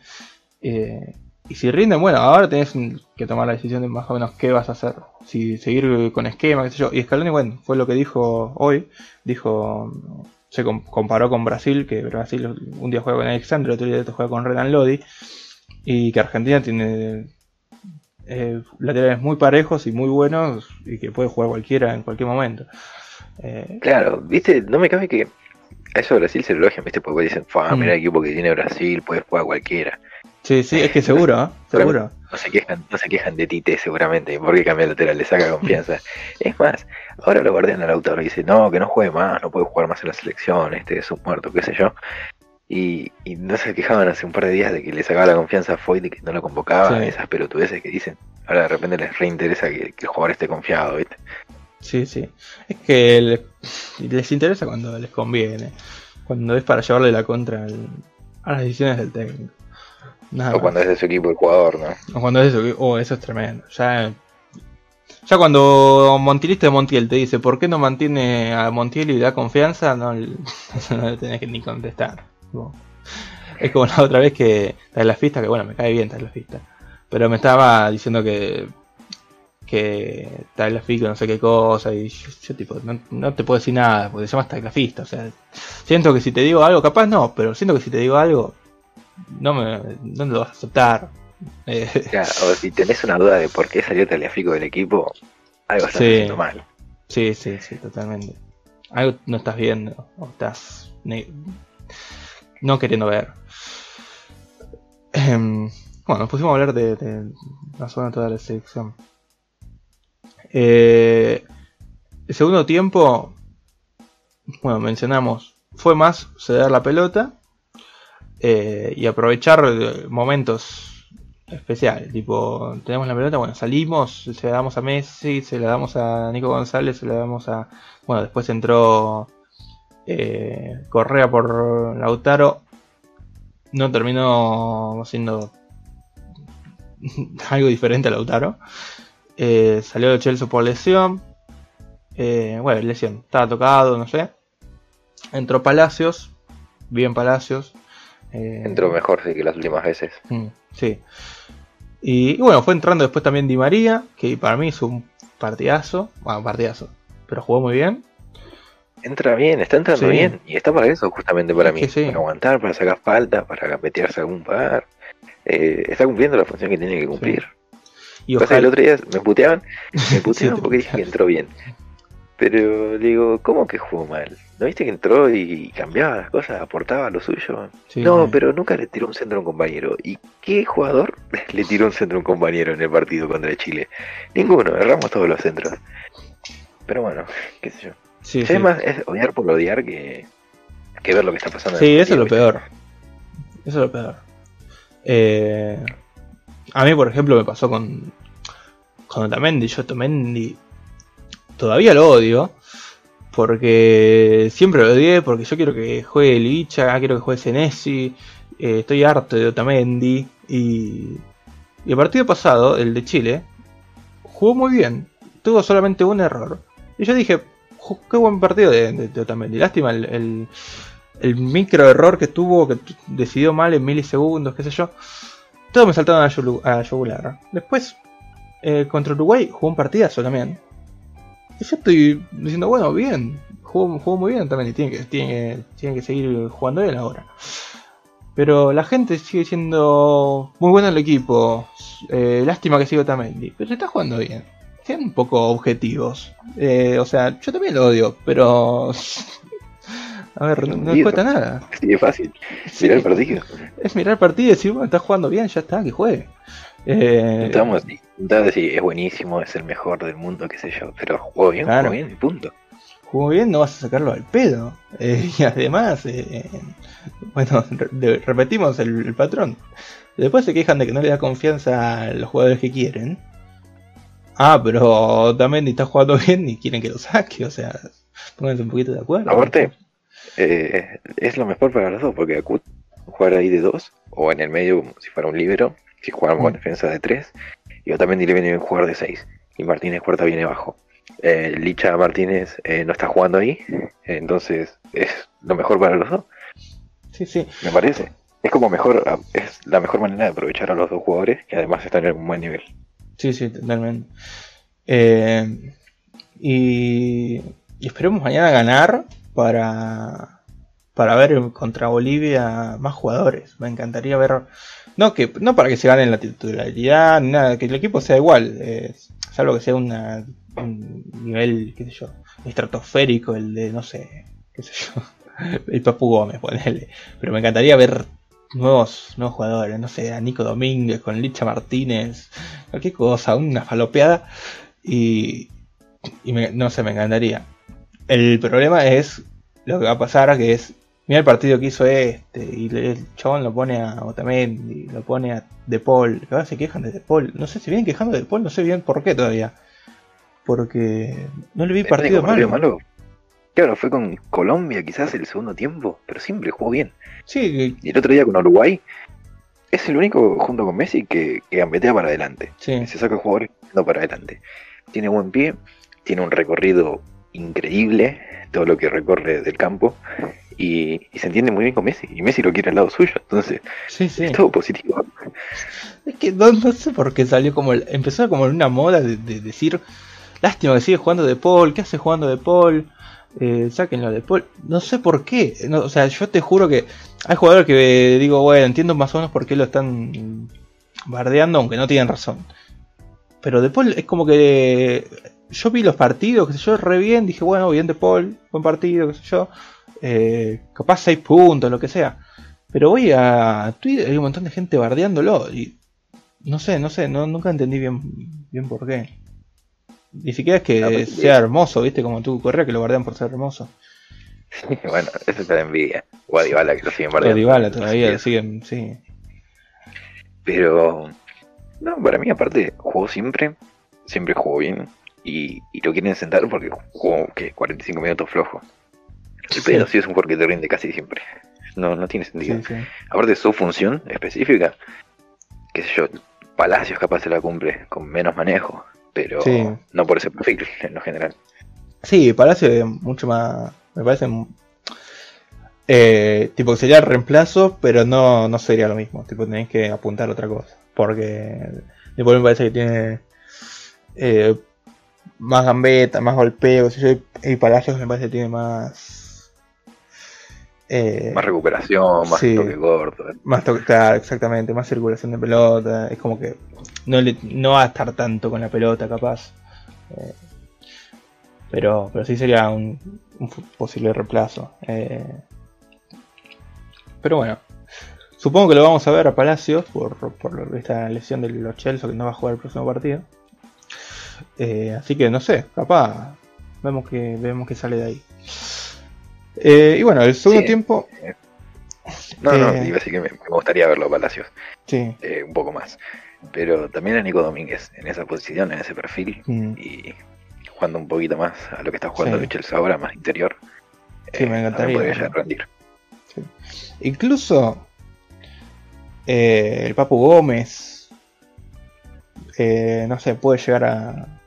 Eh, y si rinden, bueno, ahora tenés que tomar la decisión de más o menos qué vas a hacer. Si seguir con esquema, qué sé yo. Y Scaloni, bueno, fue lo que dijo hoy. Dijo, se comparó con Brasil, que Brasil un día juega con Alexandre, otro día juega con Renan Lodi. Y que Argentina tiene eh, laterales muy parejos y muy buenos y que puede jugar cualquiera en cualquier momento. Eh, claro, viste, no me cabe que a eso Brasil se lo elogian, viste, porque dicen, mm. mira el equipo que tiene Brasil, puede jugar cualquiera. Sí, sí, es que seguro, ¿eh? seguro. No se quejan, no se quejan de Tite seguramente, porque cambia el lateral, le saca confianza. es más, ahora lo guardian al autor y dice, no, que no juegue más, no puede jugar más en la selección, este es un muerto, qué sé yo. Y, no se quejaban hace un par de días de que le sacaba la confianza a Foyt y que no lo convocaba, esas pelotudeces que dicen. Ahora de repente les reinteresa que, que el jugador esté confiado, ¿viste? Sí, sí. Es que les, interesa cuando les conviene. Cuando es para llevarle la contra a las decisiones del técnico. o cuando es de su equipo el jugador, ¿no? O cuando es de su equipo. Oh, eso es tremendo. Ya, ya cuando Montielista de Montiel te dice por qué no mantiene a Montiel y le da confianza, no, no le tenés que ni contestar. Es como la otra vez que la fiesta, que bueno, me cae bien la fiesta. Pero me estaba diciendo que que Tagliafico no sé qué cosa y yo, tipo no, te puedo decir nada porque te llamas Tagliafista, o sea, siento que si te digo algo, capaz no, pero siento que si te digo algo no me no lo vas a aceptar. Eh, o si tenés una duda de por qué salió Tagliafico del equipo, algo estás haciendo mal. Sí, sí, sí, totalmente. Algo no estás viendo o estás no queriendo ver. Em, bueno, nos pusimos a hablar de, de la zona toda la selección. Eh, el segundo tiempo, bueno, mencionamos, fue más ceder la pelota eh, y aprovechar momentos especiales. Tipo, tenemos la pelota, bueno, salimos, se la damos a Messi, se la damos a Nico González, se la damos a. Bueno, después entró Eh, Correa por Lautaro no terminó siendo algo diferente a Lautaro. Eh, salió de Chelsea por lesión. Eh, bueno, lesión, estaba tocado, no sé. Entró Palacios, bien Palacios. Entró mejor que las últimas veces. Mm, sí. Y, bueno, fue entrando después también Di María, que para mí es un partidazo. Bueno, partidazo, pero jugó muy bien. Entra bien, está entrando bien. Y está para eso, justamente para mí. Para aguantar, para sacar falta, para meterse algún par. Eh, está cumpliendo la función que tiene que cumplir. Y ojalá... el otro día me puteaban, me puteaban porque dije que entró bien. Pero digo, ¿cómo que jugó mal? ¿No viste que entró y cambiaba las cosas, aportaba lo suyo? no, pero nunca le tiró un centro a un compañero. ¿Y qué jugador le tiró un centro a un compañero en el partido contra Chile? Ninguno, erramos todos los centros. Pero bueno, qué sé yo. Sí, Es más es odiar por odiar que, que ver lo que está pasando. Sí, eso es lo peor. Eso es lo peor. Eh, a mí, por ejemplo, me pasó con, con Otamendi. Yo Otamendi todavía lo odio. Porque siempre lo odié, porque yo quiero que juegue Licha, quiero que juegue Senesi. Eh, estoy harto de Otamendi. Y, y el partido pasado, el de Chile, jugó muy bien. Tuvo solamente un error. Y yo dije, qué buen partido de, Otamendi. Lástima el, el, micro error que tuvo, que decidió mal en milisegundos, qué sé yo. Todo me saltaron a, a Yugular. Después, eh, contra Uruguay, jugó un partidazo también. Y yo estoy diciendo, bueno, bien, jugó, muy bien también y tiene que, tiene, tiene que seguir jugando bien ahora. Pero la gente sigue siendo muy buena el equipo. Eh, lástima que siga Tamendi. Pero se está jugando bien. Sean un poco objetivos. Eh, o sea, yo también lo odio, pero. A ver, no, me cuesta nada. Sí, es fácil. Mirar el partido. Es mirar el partido y decir, bueno, está jugando bien, ya está, que juegue. Eh, Estamos decir, es buenísimo, es el mejor del mundo, qué sé yo, pero jugó bien, jugó bien, punto. Jugó bien, no vas a sacarlo al pedo. Eh, y además, eh, bueno, repetimos el, patrón. Después se quejan de que no le da confianza a los jugadores que quieren. Ah, pero también está jugando bien y quieren que lo saque, o sea, pónganse un poquito de acuerdo. Aparte, eh, es lo mejor para los dos, porque jugar ahí de dos, o en el medio como si fuera un libero, si jugamos con mm. defensa de 3, y también le viene bien jugar de 6, y Martínez Cuarta viene bajo. Eh, Licha Martínez eh, no está jugando ahí, entonces es lo mejor para los dos. Sí, sí. Me parece. Es como mejor, es la mejor manera de aprovechar a los dos jugadores que además están en un buen nivel. Sí, sí, totalmente. Eh, y, y, esperemos mañana ganar para, para ver contra Bolivia más jugadores. Me encantaría ver no, que, no para que se ganen la titularidad, nada, que el equipo sea igual, eh, salvo que sea un nivel, qué sé yo, estratosférico, el de, no sé, qué sé yo, el Papu Gómez, ponele. Pero me encantaría ver nuevos, nuevos jugadores, no sé, a Nico Domínguez con Licha Martínez, cualquier cosa, una falopeada, y, y no sé, me encantaría. El problema es lo que va a pasar, que es Mira el partido que hizo este, y el chabón lo pone a Otamendi, lo pone a De Paul, ahora se quejan de De Paul. No sé si vienen quejando de De Paul, no sé bien por qué todavía. Porque no le vi partido malo. malo. Claro, fue con Colombia quizás el segundo tiempo, pero siempre jugó bien. Sí. Y el otro día con Uruguay, es el único junto con Messi que, que gambetea para adelante. Sí. Se saca jugadores no para adelante. Tiene buen pie, tiene un recorrido increíble, todo lo que recorre del campo y, se entiende muy bien con Messi. Y Messi lo quiere al lado suyo. Entonces, es todo positivo. Es que no, sé por qué salió como. empezó como una moda de, decir. Lástima que sigue jugando de Paul. ¿Qué hace jugando de Paul? Eh, sáquenlo de Paul. No sé por qué. o sea, yo te juro que hay jugadores que digo, bueno, entiendo más o menos por qué lo están bardeando, aunque no tienen razón. Pero de Paul es como que yo vi los partidos, qué sé yo, re bien, dije, bueno, bien de Paul, buen partido, qué sé yo. Eh, capaz 6 puntos, lo que sea. Pero voy a Twitter, hay un montón de gente bardeándolo y no sé, no sé, no, nunca entendí bien, bien por qué. Ni siquiera es que sea hermoso, viste, como tú Correa que lo bardean por ser hermoso. bueno, eso es la envidia. Guadibala que lo siguen bardeando. Guadibala todavía lo siguen, sí. Pero, no, para mí aparte, jugó siempre, siempre jugó bien. Y, y lo quieren sentar porque jugó, ¿qué? 45 minutos flojo El pedo sí. es un jugador que te rinde casi siempre. No, no tiene sentido. Aparte de su función específica, qué sé yo, Palacios capaz se la cumple con menos manejo, pero no por ese perfil en lo general. Sí, Palacio es mucho más, me parece, eh, tipo que sería el reemplazo, pero no, no sería lo mismo, tipo tenés que apuntar a otra cosa, porque después me parece que tiene eh, más gambeta, más golpeo, y Palacios me parece que tiene más... Eh, más recuperación, más toque corto. Más toque, claro, exactamente, más circulación de pelota. Es como que no, le, no va a estar tanto con la pelota, capaz. Eh, pero, pero sí sería un, posible reemplazo. Eh, pero bueno, supongo que lo vamos a ver a Palacios por, por esta lesión de los Chelsea que no va a jugar el próximo partido. Así que no sé, capaz vemos que vemos que sale de ahí. Eh, y bueno, el segundo tiempo. No, no, iba a decir que me, gustaría verlo a Palacios. Sí. un poco más. Pero también a Nico Domínguez en esa posición, en ese perfil. Mm. Y jugando un poquito más a lo que está jugando sí. Chelsea ahora, más interior. Sí, me eh, encantaría. rendir. Incluso eh, el Papu Gómez, eh, no sé, puede llegar a,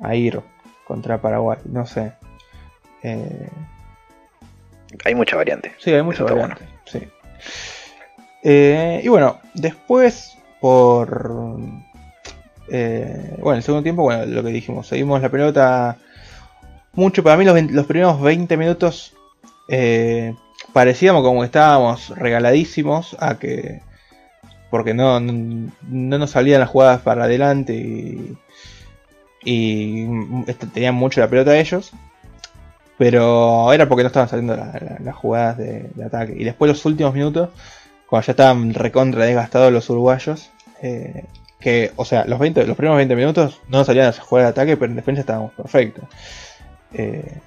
a ir contra Paraguay, no sé. Hay mucha variante. Sí, hay mucha variante. Sí. y bueno, después por eh, bueno, el segundo tiempo, bueno, lo que dijimos, seguimos la pelota mucho. Para mí los, primeros 20 minutos eh, parecíamos como que estábamos regaladísimos a que... Porque no, no, nos salían las jugadas para adelante y, y tenían mucho la pelota ellos. Pero era porque no estaban saliendo las jugadas de, ataque. Y después los últimos minutos, cuando ya estaban recontra desgastados los uruguayos, eh, que, o sea, los, 20, los primeros 20 minutos no salían a jugar de ataque, pero en defensa estábamos perfectos. Eh,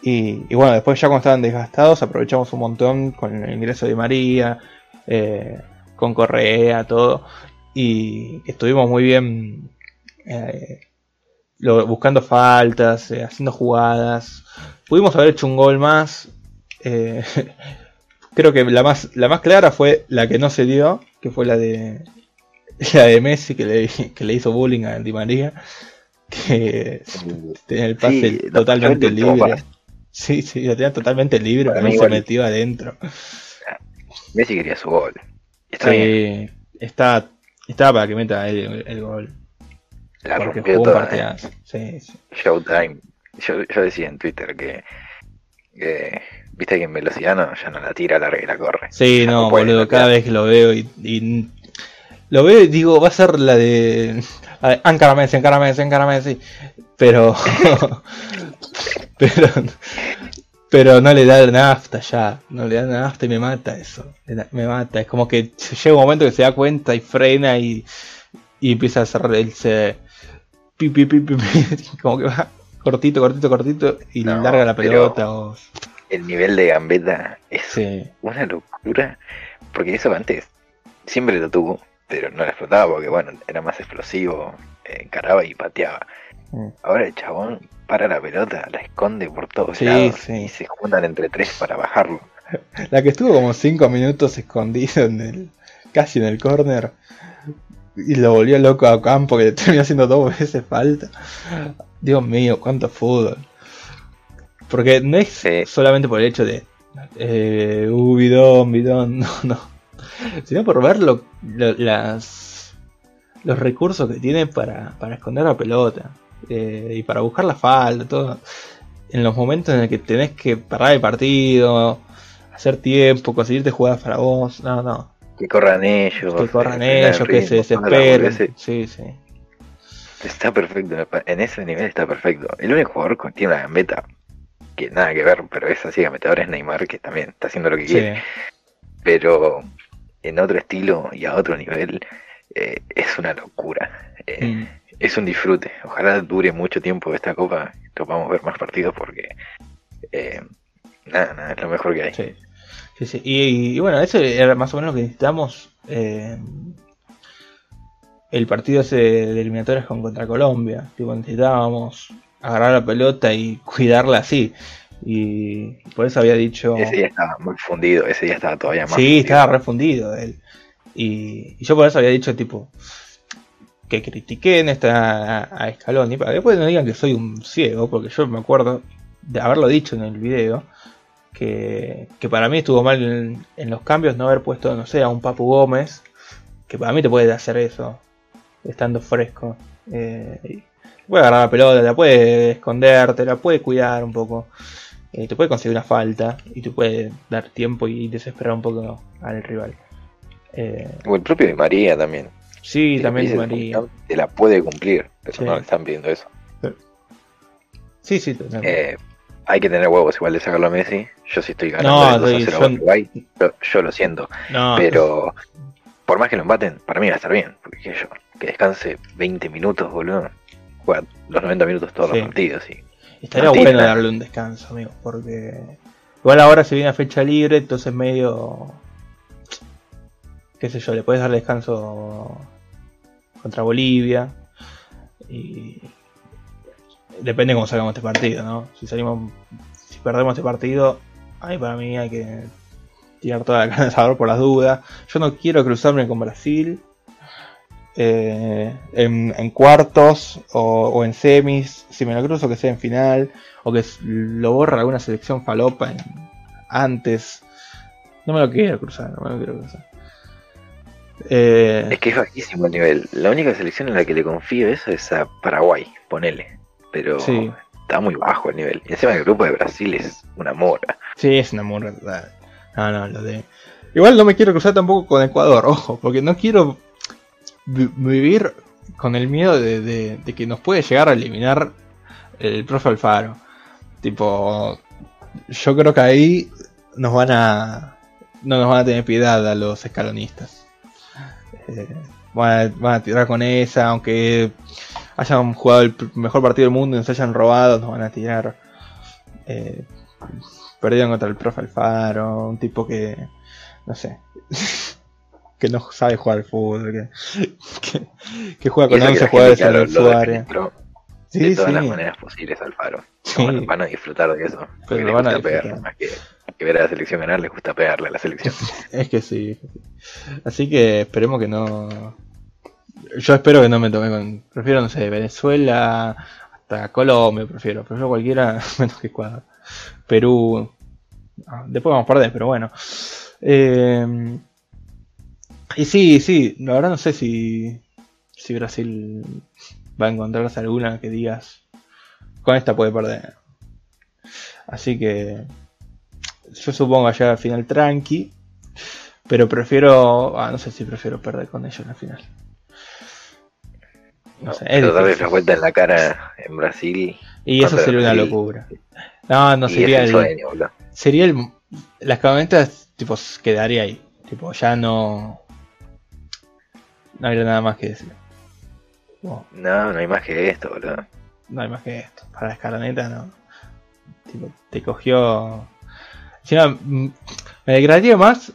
y, bueno, después ya cuando estaban desgastados aprovechamos un montón con el ingreso de María, eh, con Correa, todo. Y estuvimos muy bien buscando faltas, haciendo jugadas. Pudimos haber hecho un gol más. creo que la más, la más clara fue la que no se dio, que fue la de la de Messi que le, que le hizo bullying a Di María, que tenía el pase totalmente libre. Sí, sí, lo tenía totalmente libre, pero se metió adentro. Messi quería su gol. Está sí, está, estaba para que meta el, el gol. La porque jugó toda, un ¿eh? sí, sí. Showtime. Yo, yo decía en Twitter que, que viste que en velocidad no, ya no la tira, la, la corre. Sí, no, boludo, cada vez que lo veo y, y lo veo y digo, va a ser la de. Ankara Messi, Ankara Messi, Ankara Messi. Pero. pero. Pero no le da nafta ya. No le da nafta y me mata eso. Me mata. Es como que llega un momento que se da cuenta y frena y. Y empieza a hacer el. Se, pi, pi, pi, como que va cortito, cortito, cortito y larga la pelota. El nivel de gambeta es una locura. Porque eso antes siempre lo tuvo pero no la explotaba porque, bueno, era más explosivo, encaraba y pateaba. Mm. Ahora el chabón para la pelota, la esconde por todos lados y se juntan entre tres para bajarlo. La que estuvo como cinco minutos escondido en el, casi en el corner y lo volvió loco a campo que le terminó haciendo dos veces falta. Dios mío, cuánto fútbol. Porque no es solamente por el hecho de eh, uh, bidón, bidón, no, no sino por ver las, los recursos que tiene para, esconder la pelota eh, y para buscar la falta, todo. En los momentos en el que tenés que parar el partido, hacer tiempo, conseguirte jugadas para vos, no, no. Que corran ellos. Que corran ellos, que se desesperen. Sí, sí. Está perfecto, en ese nivel está perfecto. El único jugador que tiene una gambeta que nada que ver, pero es así ahora es Neymar, que también está haciendo lo que quiere. Pero en otro estilo y a otro nivel, eh, es una locura. Eh, mm. Es un disfrute. Ojalá dure mucho tiempo esta copa, lo podamos ver más partidos porque eh, nada, nada, es lo mejor que hay. Sí. Sí, sí. Y, bueno, eso era más o menos lo que necesitamos. el partido ese de eliminatorias con contra Colombia. Tipo, necesitábamos agarrar la pelota y cuidarla así. Y por eso había dicho. Ese día estaba muy fundido, ese día estaba todavía más. Sí, estaba refundido él. Y, y, yo por eso había dicho, tipo, que critiquen esta a, a Scaloni, para después no digan que soy un ciego, porque yo me acuerdo de haberlo dicho en el video, que, que para mí estuvo mal en, en, los cambios no haber puesto, no sé, a un Papu Gómez, que para mí te puede hacer eso, estando fresco. Eh, puede agarrar la pelota, la puede esconder, te la puede cuidar un poco. Eh, te puede conseguir una falta y te puede dar tiempo y desesperar un poco al rival. Eh, o el propio de María también. Sí, si también de María. Te la puede cumplir, pero sí. no le están pidiendo eso. Sí, sí. Eh, hay que tener huevos igual de sacarlo a Messi. Yo sí estoy ganando no, el 2 a 0 Uruguay. Yo, yo, lo siento. No, pero por más que lo embaten, para mí va a estar bien. Porque yo, que descanse 20 minutos, boludo. Juega los 90 minutos todos sí. los partidos. Y Estaría bueno darle un descanso, amigo, porque igual ahora se viene a fecha libre, entonces medio qué sé yo, le puedes dar descanso contra Bolivia y depende cómo salgamos este partido, ¿no? Si salimos si perdemos este partido, ahí para mí hay que tirar toda la carne de sabor por las dudas. Yo no quiero cruzarme con Brasil. Eh, en, cuartos o, o, en semis, si me lo cruzo que sea en final, o que lo borra alguna selección falopa en, antes. No me lo quiero cruzar, no me lo quiero cruzar. Eh, es que es bajísimo el nivel. La única selección en la que le confío eso es a Paraguay, ponele. Pero sí. está muy bajo el nivel. Y encima el grupo de Brasil es una mora. Sí, es una mora. No, no, lo de... Igual no me quiero cruzar tampoco con Ecuador, ojo, porque no quiero vivir con el miedo de, de, de, que nos puede llegar a eliminar el profe Alfaro. Tipo, yo creo que ahí nos van a. No nos van a tener piedad a los escalonistas. Eh, van, a, van, a, tirar con esa, aunque hayan jugado el mejor partido del mundo y nos hayan robado, nos van a tirar. Eh, perdieron contra el profe Alfaro, un tipo que. No sé. que no sabe jugar al fútbol, que, que, que juega con 11 jugadores en su área. Sí, de todas sí. las maneras posibles Alfaro. Sí. Van, van, a disfrutar de eso. Pero les gusta pegar, más que, que, ver a la selección ganar, les gusta pegarle a la selección. es que sí. Así que esperemos que no. Yo espero que no me tome con. Prefiero, no sé, Venezuela, hasta Colombia, prefiero. Prefiero cualquiera menos que Ecuador. Perú. Después vamos a perder, pero bueno. Eh, y sí, sí, la verdad no sé si, si Brasil va a encontrarse alguna que digas, con esta puede perder. Así que yo supongo que llegar al final tranqui, pero prefiero, ah, no sé si prefiero perder con ellos la final. No sé, es darle la vuelta en la cara en Brasil. Y eso sería una locura. No, no sería el, sueño, sería el las camionetas tipo quedaría ahí, tipo ya no no habría nada más que decir. No, no, no hay más que esto, boludo. No hay más que esto. Para la escalaneta no. Tipo, te cogió. Encima, me alegraría más.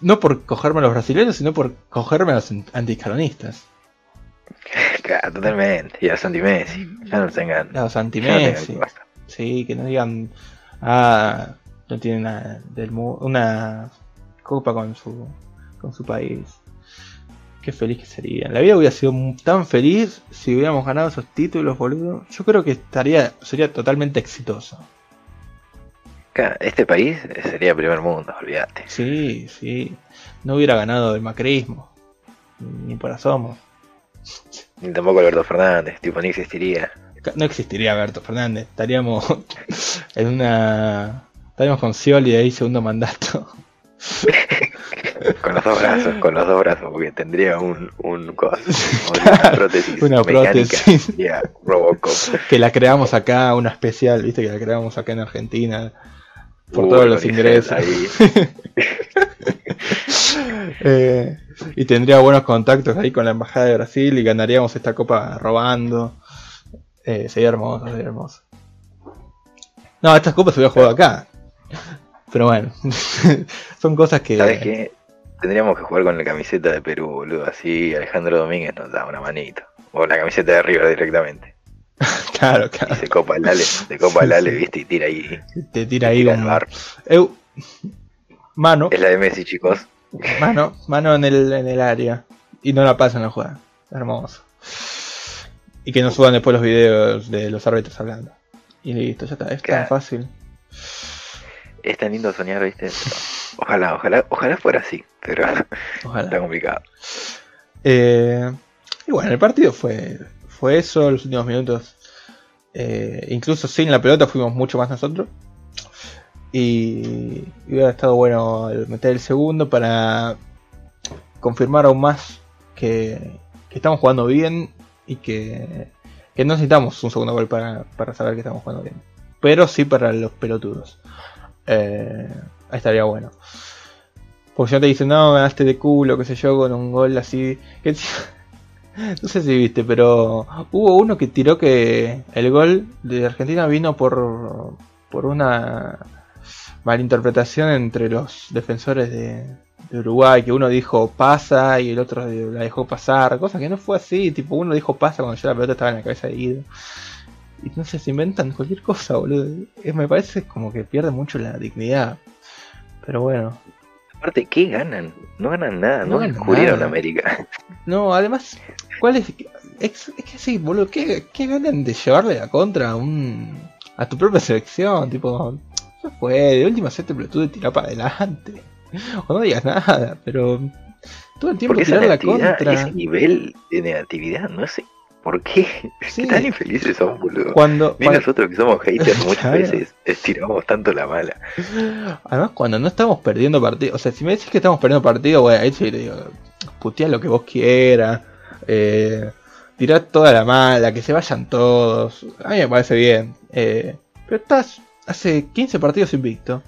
No por cogerme a los brasileños, sino por cogerme a los antiescalonistas. Claro, totalmente. Y a los anti-Messi. Ya no tengan. A los anti-Messi. sí, que no digan. Ah, no tienen una, del, una copa con su, con su país. Qué feliz que sería. La vida hubiera sido tan feliz si hubiéramos ganado esos títulos, boludo. Yo creo que estaría sería totalmente exitoso. Este país sería primer mundo, olvídate. Sí, sí. No hubiera ganado el macrismo. Ni por asomo. Ni tampoco Alberto Fernández, tipo, ni existiría. No existiría Alberto Fernández. Estaríamos en una. Estaríamos con Scioli ahí, segundo mandato. con los dos brazos, con los dos brazos, porque tendría un, un coso, una prótesis. una prótesis. Robocop. Que la creamos acá, una especial, viste, que la creamos acá en Argentina. Por todos los ingresos. eh, y tendría buenos contactos ahí con la Embajada de Brasil y ganaríamos esta copa robando. Eh, sería hermoso, sería hermoso. No, estas copas se hubiera jugado acá. Pero bueno, son cosas que. ¿Sabes qué? Tendríamos que jugar con la camiseta de Perú, boludo. Así Alejandro Domínguez nos da una manito. O la camiseta de River directamente. claro, claro. Y se copa el ale, se copa el ale, viste, y tira ahí. Te tira ahí un... bar. Mano. Es la de Messi, chicos. Mano, mano en el, en el área. Y no la pasa en la jugada. Hermoso. Y que no suban después los videos de los árbitros hablando. Y listo, ya está. Es tan fácil. Es tan lindo soñar, viste. ojalá, ojalá, ojalá fuera así. Pero ojalá. está complicado. Eh, y bueno, el partido fue, fue eso, los últimos minutos. Eh, incluso sin la pelota fuimos mucho más nosotros. Y, hubiera estado bueno meter el segundo para confirmar aún más que, estamos jugando bien y que, no necesitamos un segundo gol para, saber que estamos jugando bien. Pero sí para los pelotudos. Eh, estaría bueno. Porque si no te dicen, no, ganaste de culo, qué sé yo, con un gol así. no sé si viste, pero hubo uno que tiró que el gol de Argentina vino por, por una malinterpretación entre los defensores de, Uruguay, que uno dijo pasa y el otro la dejó pasar, cosa que no fue así, tipo uno dijo pasa cuando ya la pelota estaba en la cabeza de Guido. Y no sé, se inventan cualquier cosa, boludo. me parece como que pierde mucho la dignidad. Pero bueno. Aparte, ¿qué ganan? No ganan nada, no, no América. No, además, ¿cuál es? Es, que sí, boludo, ¿qué, ¿qué, ganan de llevarle la contra a un a tu propia selección? Tipo, fue, de última set te de tirar para adelante. O no digas nada, pero todo el tiempo tirar la contra. Ese nivel de negatividad, no sé por qué. Sí. Tan infelices somos, boludo. Cuando, nosotros que somos haters muchas veces estiramos tanto la mala. Además, cuando no estamos perdiendo partido, o sea, si me decís que estamos perdiendo partido, bueno, ahí sí te digo, putea lo que vos quieras. Eh, tirá toda la mala, que se vayan todos. A mí me parece bien. Eh, pero estás hace 15 partidos invicto.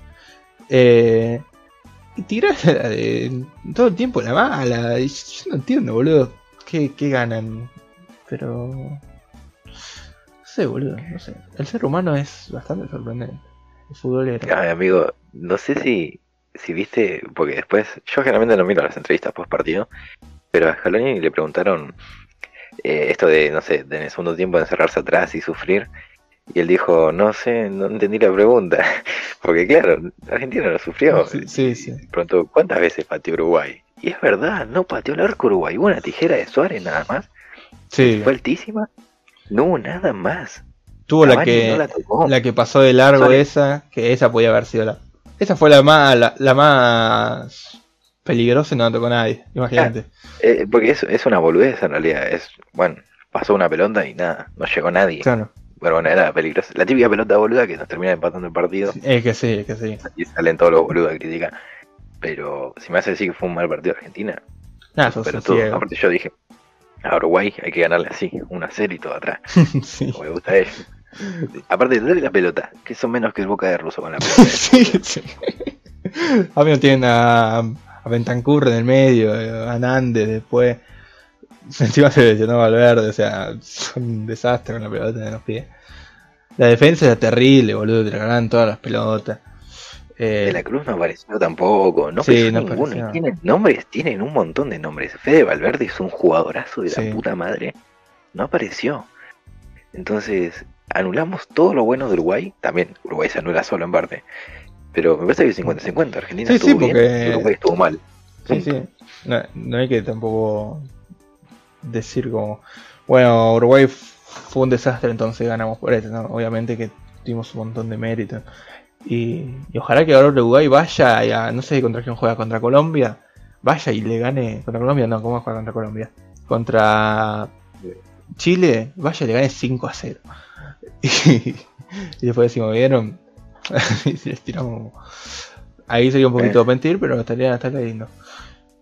Eh, y tirás todo el tiempo la mala. yo no entiendo, boludo. ¿Qué, ganan? Pero. No sé, boludo. No sé. El ser humano es bastante sorprendente. El futbolero. Ay, amigo, no sé si, si viste. Porque después. Yo generalmente no miro las entrevistas post partido. Pero a Scaloni le preguntaron. Eh, esto de, no sé, de en el segundo tiempo encerrarse atrás y sufrir. Y él dijo, no sé, no entendí la pregunta. Porque claro, Argentina lo sufrió. Sí, sí, Pronto, ¿cuántas veces pateó Uruguay? Y es verdad, no pateó el arco Uruguay. Hubo una tijera de Suárez nada más. Sí. Fue altísima. No hubo nada más. Tuvo la que, la, que pasó de largo esa, que esa podía haber sido la... Esa fue la más, la, más peligrosa y no la tocó nadie, imagínate. Eh, porque es, es una boludez en realidad. Es, bueno, pasó una pelota y nada, no llegó nadie. Claro. Pero bueno, era peligrosa. La típica pelota boluda que nos termina empatando el partido. Es que sí, es que sí. Y salen todos los boludos a criticar. Pero si me hace decir que fue un mal partido de Argentina. Nada, pero todo. Aparte yo dije, a Uruguay hay que ganarle así, una serie y todo atrás. sí. Como me gusta a ellos. Aparte, dale la pelota, que son menos que el boca de ruso con la pelota. sí, sí. A mí no tienen a, a Bentancur en el medio, a Nández después. Encima se lesionó Valverde, o sea, son un desastre con la pelota de los pies. La defensa era terrible, boludo, te ganaban todas las pelotas. Eh, de la Cruz no apareció tampoco, no sí, no ninguno. Tienen nombres, tienen un montón de nombres. Fede Valverde es un jugadorazo de la puta madre. No apareció. Entonces, anulamos todo lo bueno de Uruguay. También Uruguay se anula solo en parte. Pero me parece que 50-50. Argentina estuvo bien, Uruguay estuvo mal. Sí, sí. No, no hay que tampoco decir como, bueno, Uruguay fue un desastre, entonces ganamos por eso, Obviamente que tuvimos un montón de mérito. Y, ojalá que ahora Uruguay vaya, no sé contra quién juega, contra Colombia, vaya y le gane, contra Colombia no, ¿cómo juega contra Colombia? Contra Chile, vaya y le gane 5 a 0. Y, después decimos, ¿vieron? y les tiramos... Ahí sería un poquito eh. mentir, pero estaría, estaría lindo.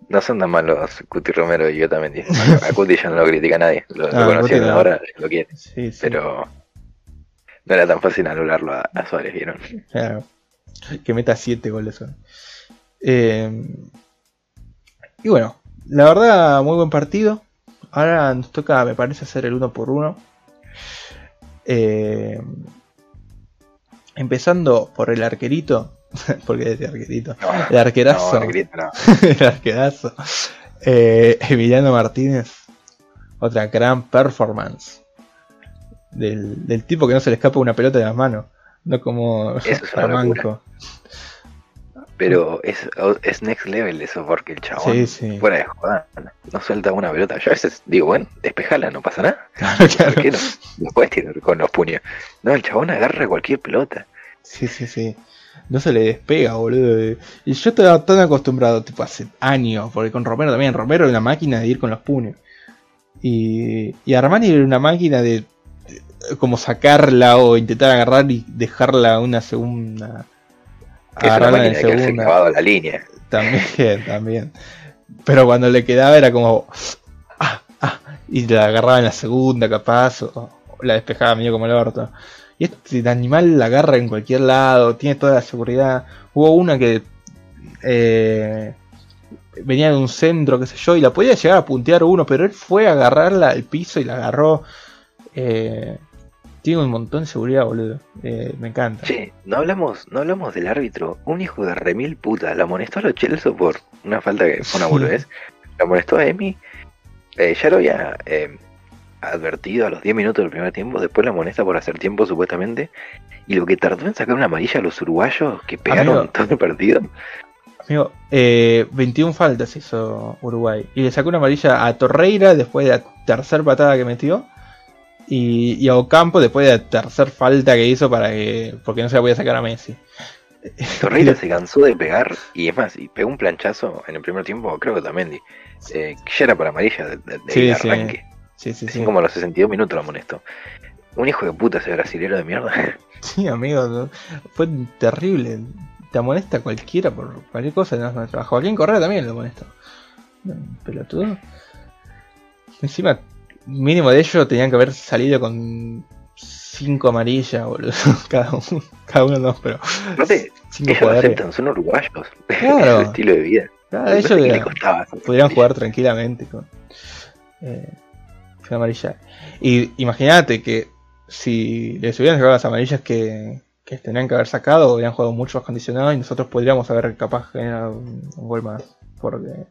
No son tan malos Cuti Romero y yo también. A Cuti ya no lo critica nadie. Lo, ah, conocieron ahora, lo quieren. Pero no era tan fácil anularlo a, Suárez, ¿vieron? Claro. Que meta 7 goles. Eh, y bueno, la verdad, muy buen partido. Ahora nos toca, me parece, hacer el uno por uno. Eh, empezando por el arquerito. porque decía arquerito. el arquerazo. el arquerazo. Eh, Emiliano Martínez. Otra gran performance. del, tipo que no se le escapa una pelota de las manos. No como Eso Pero es, es next level eso, porque el chabón, fuera de joda, no suelta una pelota. Yo a veces digo, bueno, despejala, no pasa nada. Claro, ¿Por qué no? No puedes tirar con los puños. No, el chabón agarra cualquier pelota. Sí, sí, sí. No se le despega, boludo. Y yo estaba tan acostumbrado, tipo, hace años, porque con Romero también. Romero era una máquina de ir con los puños. Y, y Armani era una máquina de como sacarla o intentar agarrar y dejarla una segunda. Agarrarla en segunda. la línea. También, también. Pero cuando le quedaba era como. Ah, ah, y la agarraba en la segunda, capaz, o, la despejaba medio como el orto. Y este animal la agarra en cualquier lado, tiene toda la seguridad. Hubo una que eh, venía de un centro, qué sé yo, y la podía llegar a puntear uno, pero él fue a agarrarla al piso y la agarró. Eh, tiene un montón de seguridad, boludo. Eh, me encanta. Sí, no hablamos, no hablamos del árbitro. Un hijo de remil puta. La amonestó a los Chelsea por una falta que fue una boludez. La amonestó a Emi. Eh, ya lo había eh, advertido a los 10 minutos del primer tiempo. Después la amonesta por hacer tiempo, supuestamente. Y lo que tardó en sacar una amarilla a los uruguayos que pegaron todo el partido. Amigo, eh, 21 faltas hizo Uruguay. Y le sacó una amarilla a Torreira después de la tercera patada que metió. Y, y a Ocampo después de la tercera falta que hizo para que. porque no se la podía sacar a Messi. Torreira se cansó de pegar y es más, y pegó un planchazo en el primer tiempo, creo que también, eh, ya era para amarilla de, arranque. Sí, sí, sí. como a los 62 minutos lo amonestó. Un hijo de puta ese brasilero de mierda. Sí, amigo, fue terrible. Te amonesta cualquiera por cualquier cosa no trabajo. Joaquín Correa también lo amonestó. Pelotudo. Encima mínimo de ellos tenían que haber salido con cinco amarillas, boludo. Cada uno, cada uno no, pero. No te, ellos aceptan, son uruguayos. Claro. su estilo de vida. Claro, ellos podrían jugar tranquilamente con, eh, amarilla. Y imagínate que si les hubieran sacado las amarillas que, que tenían que haber sacado, hubieran jugado mucho más condicionado y nosotros podríamos haber capaz generado un gol más porque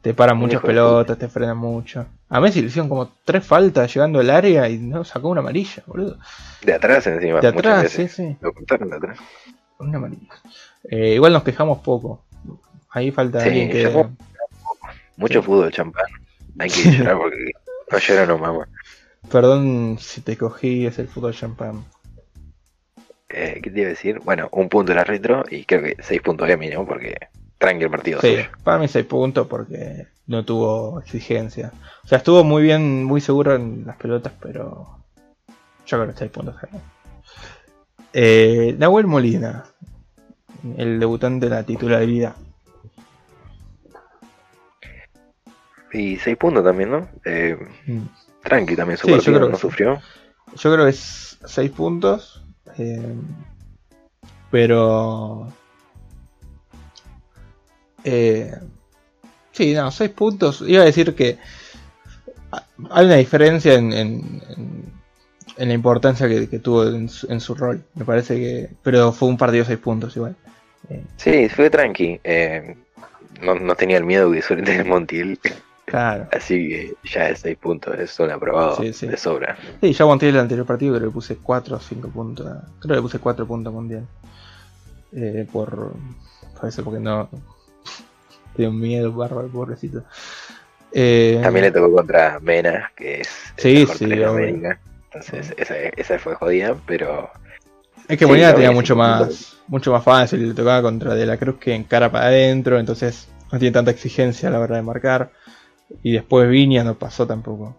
te paran muchas pelotas, te frenan mucho. A Messi le hicieron como tres faltas llegando al área y no sacó una amarilla, boludo. De atrás encima. De atrás, sí, sí. Lo cortaron de atrás. Una amarilla. Eh, igual nos quejamos poco. Ahí falta alguien que. Mucho fútbol, champán. Hay que llorar porque mamá. Perdón si te cogí, es el fútbol champán. Eh, ¿Qué te iba a decir? Bueno, un punto el árbitro y creo que seis puntos de mínimo porque tranqui el partido. Sí, para mí 6 puntos porque no tuvo exigencia. O sea, estuvo muy bien, muy seguro en las pelotas, pero yo creo que 6 puntos. Eh, Nahuel Molina, el debutante de la titularidad. Y 6 puntos también, ¿no? Eh, mm. Tranqui también su partido, no sufrió. Yo creo que es 6 puntos. Eh, pero eh, sí, no, 6 puntos. Iba a decir que hay una diferencia en, en, en la importancia que, tuvo en su, rol. Me parece que. Pero fue un partido de 6 puntos igual. Eh, sí, fue tranqui. No, no, tenía el miedo de suerte tener Montiel. Claro. Así que ya es 6 puntos, es un aprobado de sobra. Sí, ya Montiel el anterior partido creo que puse 4 o 5 puntos. Creo que puse 4 puntos Montiel. Eh, por. Parece porque no, tengo miedo, bárbaro, pobrecito. Eh, También le tocó contra Mena, que es sí, sí, América. Entonces, esa, esa, fue jodida, pero. Es que Molina tenía mucho más, mucho más fácil, le tocaba contra De la Cruz que en cara para adentro, entonces no tiene tanta exigencia a la hora de marcar. Y después Viña no pasó tampoco.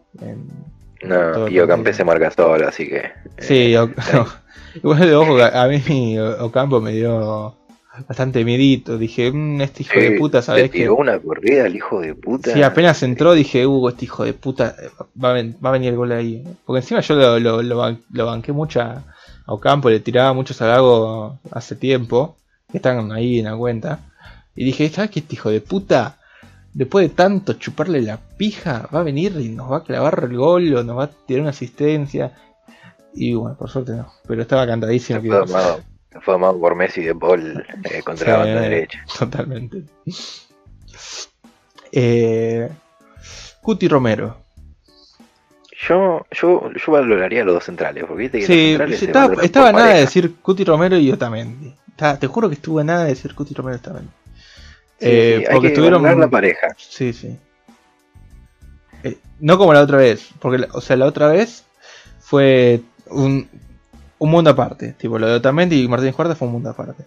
no, y Ocampe se marca solo, así que. Sí, eh, igual de ojo, a mí Ocampo me dio bastante miedito. Dije, mmm, este hijo de puta, ¿sabes qué? una corrida el hijo de puta. Sí, apenas entró dije, Hugo, este hijo de puta, va a, venir el gol ahí. Porque encima yo lo, lo, banqué mucho a, Ocampo, le tiraba mucho salago hace tiempo, que están ahí en la cuenta. Y dije, ¿sabes qué este hijo de puta? Después de tanto chuparle la pija, va a venir y nos va a clavar el gol o nos va a tirar una asistencia. Y bueno, por suerte no, pero estaba cantadísimo. Que fue amado por Messi de Paul eh, contra la banda derecha. Totalmente. Eh, Cuti Romero. Yo, yo, yo valoraría los dos centrales, porque viste que sí, los centrales estaba, estaba nada de decir Cuti Romero y Otamendi. te juro que estuvo nada de decir Cuti Romero y Otamendi. Sí, eh, porque estuvieron la pareja. Sí, sí. Eh, no como la otra vez, porque o sea, la otra vez fue un, un mundo aparte, tipo lo de Otamendi y Martínez Cuarta fue un mundo aparte.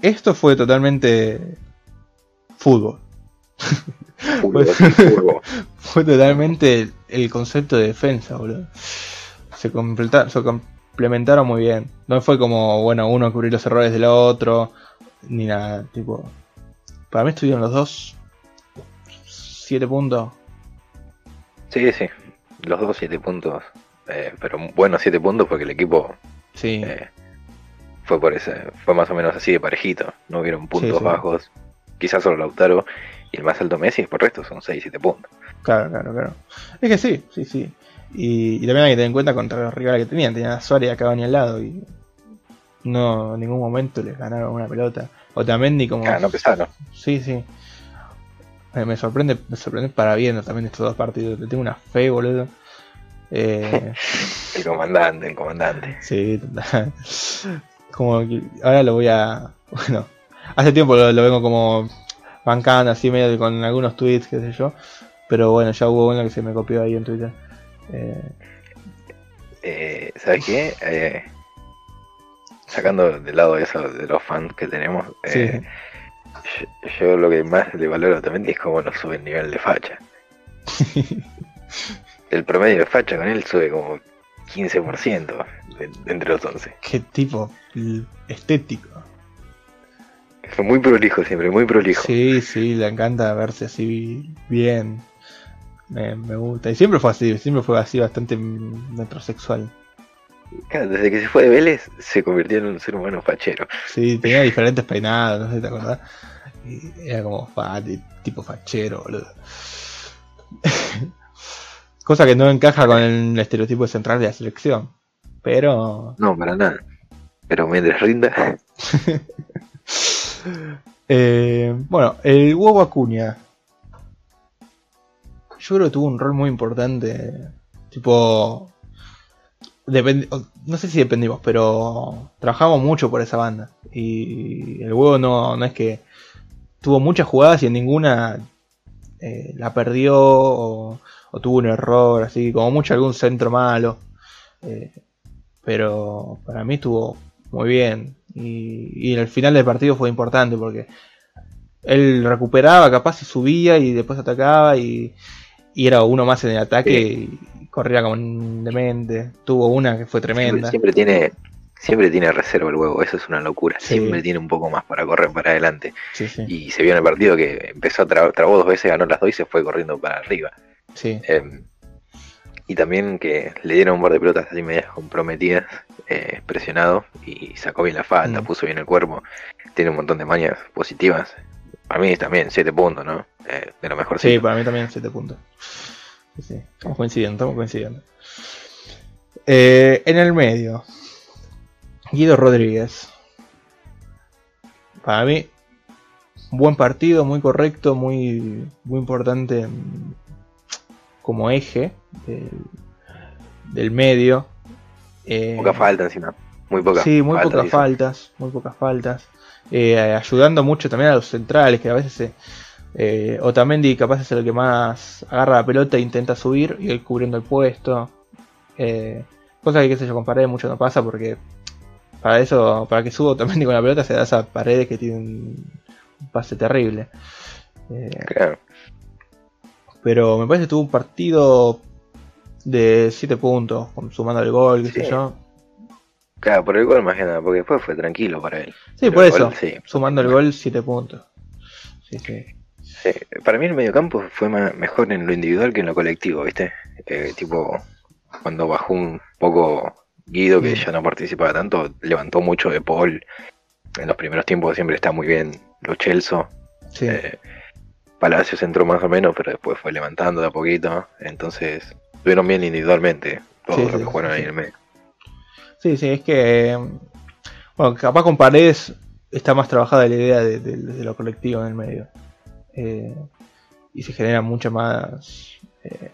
Esto fue totalmente fútbol. fue, totalmente el concepto de defensa, boludo. Se, se complementaron muy bien. No fue como, bueno, uno cubrir los errores del otro, ni nada. Tipo, para mí estuvieron los dos 7 puntos. Sí, sí, los dos 7 puntos. Eh, pero bueno, 7 puntos porque el equipo sí. Eh, fue por ese, fue más o menos así de parejito. No hubieron puntos bajos. Quizás solo Lautaro y el más alto Messi, por resto son 6-7 puntos. Claro, claro, claro. Es que sí, sí, sí. Y, también hay que tener en cuenta contra los rivales que tenían. Tenían a Suárez y a Cavani al lado y no en ningún momento les ganaron una pelota. O también ni como... Ah, no pesaron. Sí, sí. Me sorprende, me sorprende para bien también estos dos partidos. Le tengo una fe, boludo. Eh... el comandante, el comandante. Sí. Como que ahora lo voy a. Bueno, hace tiempo lo, vengo como bancando así medio con algunos tweets, qué sé yo. Pero bueno, ya hubo uno que se me copió ahí en Twitter. Eh... Eh, ¿Sabes qué? Sacando de lado eso de los fans que tenemos, eh, yo, lo que más le valoro también es cómo nos sube el nivel de facha. el promedio de facha con él sube como 15% entre los 11. Qué tipo estético. Fue muy prolijo siempre, muy prolijo. Sí, sí, le encanta verse así bien. Me, gusta. Y siempre fue así, siempre fue así bastante metrosexual. Claro, desde que se fue de Vélez se convirtió en un ser humano fachero. Sí, tenía diferentes peinados, no sé si te acordás. era como tipo fachero, boludo. Cosa que no encaja con el estereotipo central de la selección. Pero. No, para nada. Pero mientras rinda. eh, bueno, el huevo Acuña. Yo creo que tuvo un rol muy importante. Tipo. No sé si dependimos, pero trabajamos mucho por esa banda. Y el huevo no, no es que tuvo muchas jugadas y en ninguna eh, la perdió o, tuvo un error, así como mucho algún centro malo. Eh, pero para mí estuvo muy bien. Y, y el final del partido fue importante porque él recuperaba, capaz y subía y después atacaba y, era uno más en el ataque y corría como un demente. Tuvo una que fue tremenda. Siempre, tiene siempre tiene reserva el huevo, eso es una locura. Siempre tiene un poco más para correr para adelante. y se vio en el partido que empezó a trabó dos veces, ganó las dos y se fue corriendo para arriba. Em, y también que le dieron un par de pelotas así medias comprometidas, eh, presionado, y sacó bien la falta, mm. puso bien el cuerpo. Tiene un montón de mañas positivas. Para mí también 7 puntos, ¿no? Eh, de lo mejor. Sí, para mí también 7 puntos. Sí, Estamos coincidiendo, estamos coincidiendo. Eh, en el medio, Guido Rodríguez. Para mí, buen partido, muy correcto, muy, muy importante como eje del, medio. Eh, poca falta encima, muy pocas. Sí, muy pocas faltas, muy pocas faltas. Eh, ayudando mucho también a los centrales, que a veces se, eh, Otamendi capaz es el que más agarra la pelota e intenta subir y él cubriendo el puesto. Eh, cosa que, qué sé yo, con paredes mucho no pasa porque para eso, para que suba Otamendi con la pelota se da esa pared que tiene un, pase terrible. claro. Pero me parece que tuvo un partido de 7 puntos, sumando el gol, qué sé yo. Claro, por el gol más que nada, porque después fue tranquilo para él. Sí, por eso, sumando el gol 7 puntos. Sí, sí. Para mí el mediocampo fue mejor en lo individual que en lo colectivo, ¿viste? Eh, tipo, cuando bajó un poco Guido, que ya no participaba tanto, levantó mucho de Paul. En los primeros tiempos siempre está muy bien Lo Chelso. Sí. Eh, Palacios entró más o menos, pero después fue levantando de a poquito. Entonces, estuvieron bien individualmente todos los que jugaron ahí en el medio. Sí, sí, es que. Bueno, capaz con Paredes está más trabajada la idea de, lo colectivo en el medio. Eh, y se genera mucha más. Eh,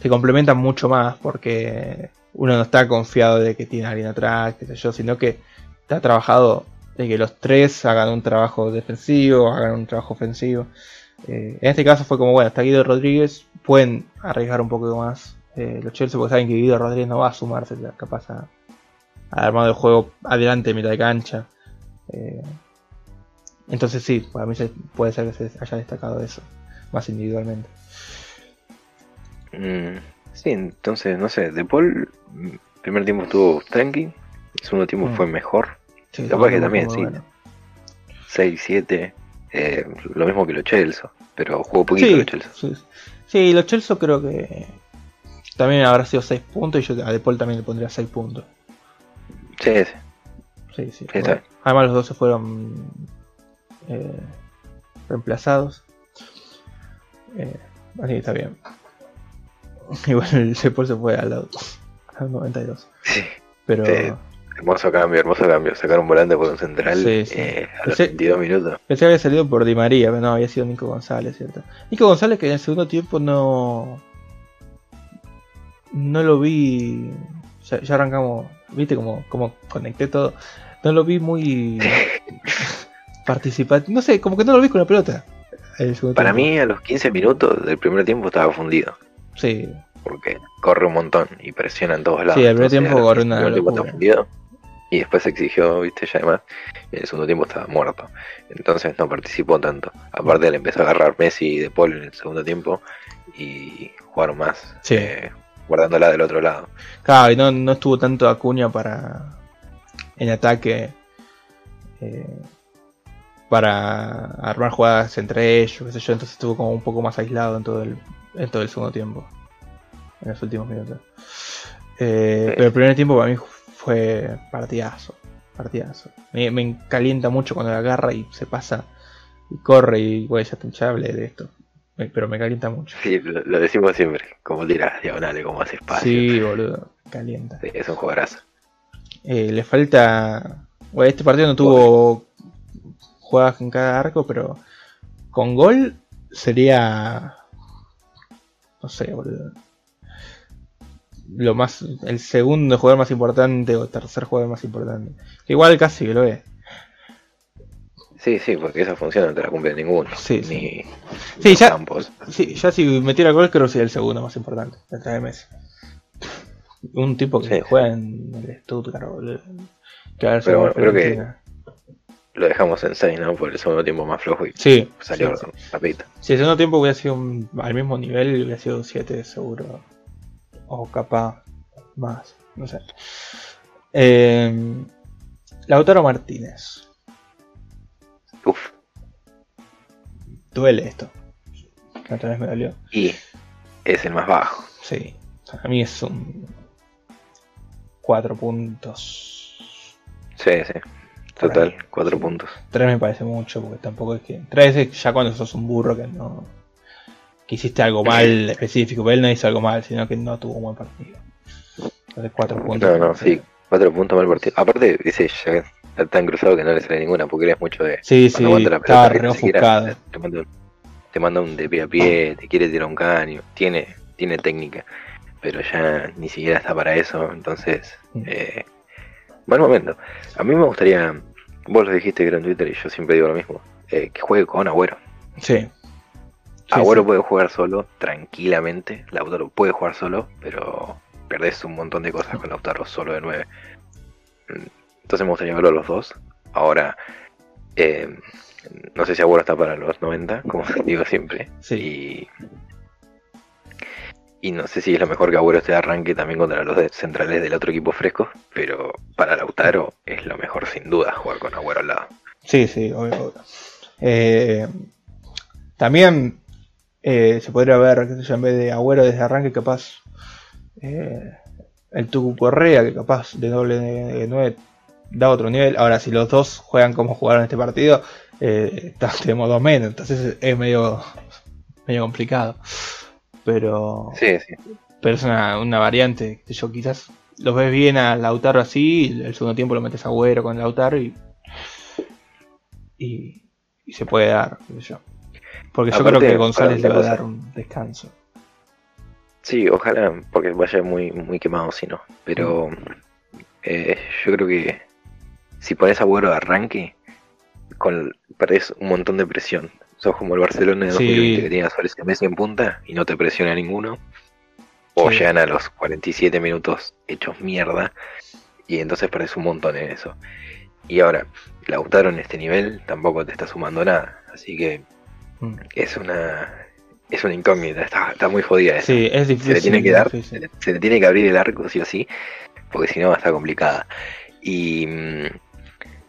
se complementan mucho más porque uno no está confiado de que tiene alguien atrás, qué sé yo, sino que está trabajado de que los tres hagan un trabajo defensivo, hagan un trabajo ofensivo. Eh, en este caso fue como, bueno, hasta Guido Rodríguez pueden arriesgar un poco más los Chelsea porque saben que Guido Rodríguez no va a sumarse capaz a, a armado el juego adelante, mitad de cancha. Entonces sí, para mí puede ser que se haya destacado eso, más individualmente. Mm, sí, entonces, no sé, De Paul, primer tiempo estuvo tranqui, el segundo tiempo mm. fue mejor. Sí, Capaz que también, sí. 6, 7, eh, lo mismo que los Chelsea, pero jugó poquito los Chelsea. Sí, sí, los Chelsea creo que también habrá sido 6 puntos y yo a De Paul también le pondría 6 puntos. Sí, sí. Sí, sí. Además los dos se fueron eh, reemplazados. Eh, así está bien. Igual el Sepol se fue al, al 92. Sí. Pero. Hermoso cambio, hermoso cambio. Sacar un volante por un central eh, a los 22 minutos. Pensé que había salido por Di María, pero no, había sido Nico González, ¿cierto? Nico González que en el segundo tiempo no. No lo vi. Ya, ya arrancamos. ¿Viste cómo, cómo conecté todo? No lo vi muy. participante. No sé, como que no lo vi con la pelota. Para mí, a los 15 minutos del primer tiempo estaba fundido. Sí. Porque corre un montón y presiona en todos lados. Sí, el primer tiempo corre una fundido y después se exigió, viste, ya además, y en el segundo tiempo estaba muerto. Entonces no participó tanto. Aparte, le empezó a agarrar Messi de Paul en el segundo tiempo y jugaron más, sí. eh, guardándola del otro lado. Claro, y no, no estuvo tanto Acuña para en ataque. Eh, para armar jugadas entre ellos, qué sé yo, entonces estuvo como un poco más aislado en todo el, en todo el segundo tiempo, en los últimos minutos. Eh, pero el primer tiempo para mí fue partidazo, partidazo. Me, me calienta mucho cuando la agarra y se pasa y corre y bueno, ya, ya hablé de esto. Pero me calienta mucho. Sí, lo, decimos siempre, como tiras diagonales, como hace espacio. Sí, boludo, calienta. es un jugadorazo. Eh, le falta. Bueno, este partido no tuvo jugadas en cada arco, pero con gol sería. No sé, boludo. Lo más. El segundo jugador más importante o tercer jugador más importante. igual casi que lo es. Sí, sí, porque esa función no te la cumple ninguno. Sí, ni, sí. ya, sí, ya si metiera gol creo que sería el segundo más importante, detrás de Messi. Un tipo que juega en el Stuttgart, boludo. Que Pero bueno, creo que lo dejamos en 6, ¿no? Por el segundo tiempo más flojo y sí, salió sí, rapidito. Si el segundo tiempo hubiera sido al mismo nivel, hubiera sido 7 seguro. O capaz más, no sé. Eh, Lautaro Martínez. Uf. Duele esto. La otra vez me dolió. Y es el más bajo. Sí. A mí es un 4 puntos. Sí, sí. Total, cuatro puntos. Tres me parece mucho, porque tampoco es que. Tres es ya cuando sos un burro que no. que hiciste algo mal específico, pero él no hizo algo mal, sino que no tuvo un buen partido. Entonces, cuatro puntos. No, no, sí, cuatro puntos mal partido. Aparte, dice, ya está tan cruzado que no le sale ninguna, porque eres mucho de. Sí, sí, la pelota, te, manda, te manda un de pie a pie, te quiere tirar un caño, tiene, tiene técnica, pero ya ni siquiera está para eso, entonces. Mm. Eh, Buen momento. A mí me gustaría, vos lo dijiste que era en Twitter y yo siempre digo lo mismo, eh, que juegue con Agüero. Sí. Agüero puede jugar solo, tranquilamente. Lautaro puede jugar solo, pero perdés un montón de cosas con Lautaro solo de 9. Entonces me gustaría verlo a los dos. Ahora, eh, no sé si Agüero está para los 90, como digo siempre. Sí. Y y no sé si es lo mejor que Agüero esté de arranque también contra los centrales del otro equipo fresco, pero para Lautaro es lo mejor sin duda jugar con Agüero al lado. Sí, sí, obvio. Eh, también eh, se podría ver, en vez de Agüero desde arranque, capaz eh, el Tucu Correa, que capaz de doble de 9 da otro nivel. Ahora, si los dos juegan como jugaron este partido, tenemos dos menos, entonces es medio, medio complicado. Pero. Sí, sí. Pero es una, una variante. Yo quizás los ves bien a Lautaro así, el segundo tiempo lo metes a Agüero con Lautaro y. Y, y se puede dar, yo. Porque yo creo que González le va a dar un descanso. Sí, ojalá, porque vaya muy, muy quemado si no. Pero eh, yo creo que si pones a Agüero de arranque, con, perdés un montón de presión. Sos como el Barcelona de 2020 que tiene a Suárez y Messi en punta y no te presiona ninguno. O llegan a los 47 minutos hechos mierda y entonces perdés un montón en eso. Y ahora, Lautaro en este nivel tampoco te está sumando nada. Así que mm. es una es una incógnita, está, muy jodida. Sí, es difícil. Se le tiene que dar, se le, tiene que abrir el arco sí o sí, porque si no va a estar complicada. Y, mm,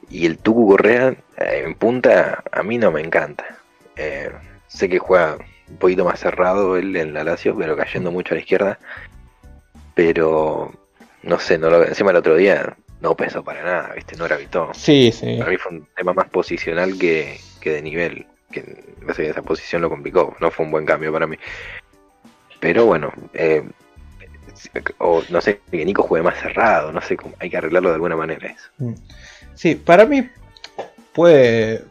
y el Tucu Correa eh, en punta a mí no me encanta. Eh, sé que juega un poquito más cerrado él en la Lazio, pero cayendo mucho a la izquierda. Pero no sé, no lo, encima el otro día no pesó para nada, ¿viste? No gravitó. Sí, sí. Para mí fue un tema más posicional que, que de nivel. Que esa posición lo complicó. No fue un buen cambio para mí. Pero bueno, eh, o no sé, que Nico juegue más cerrado, no sé, hay que arreglarlo de alguna manera eso. Mm. Sí, para mí puede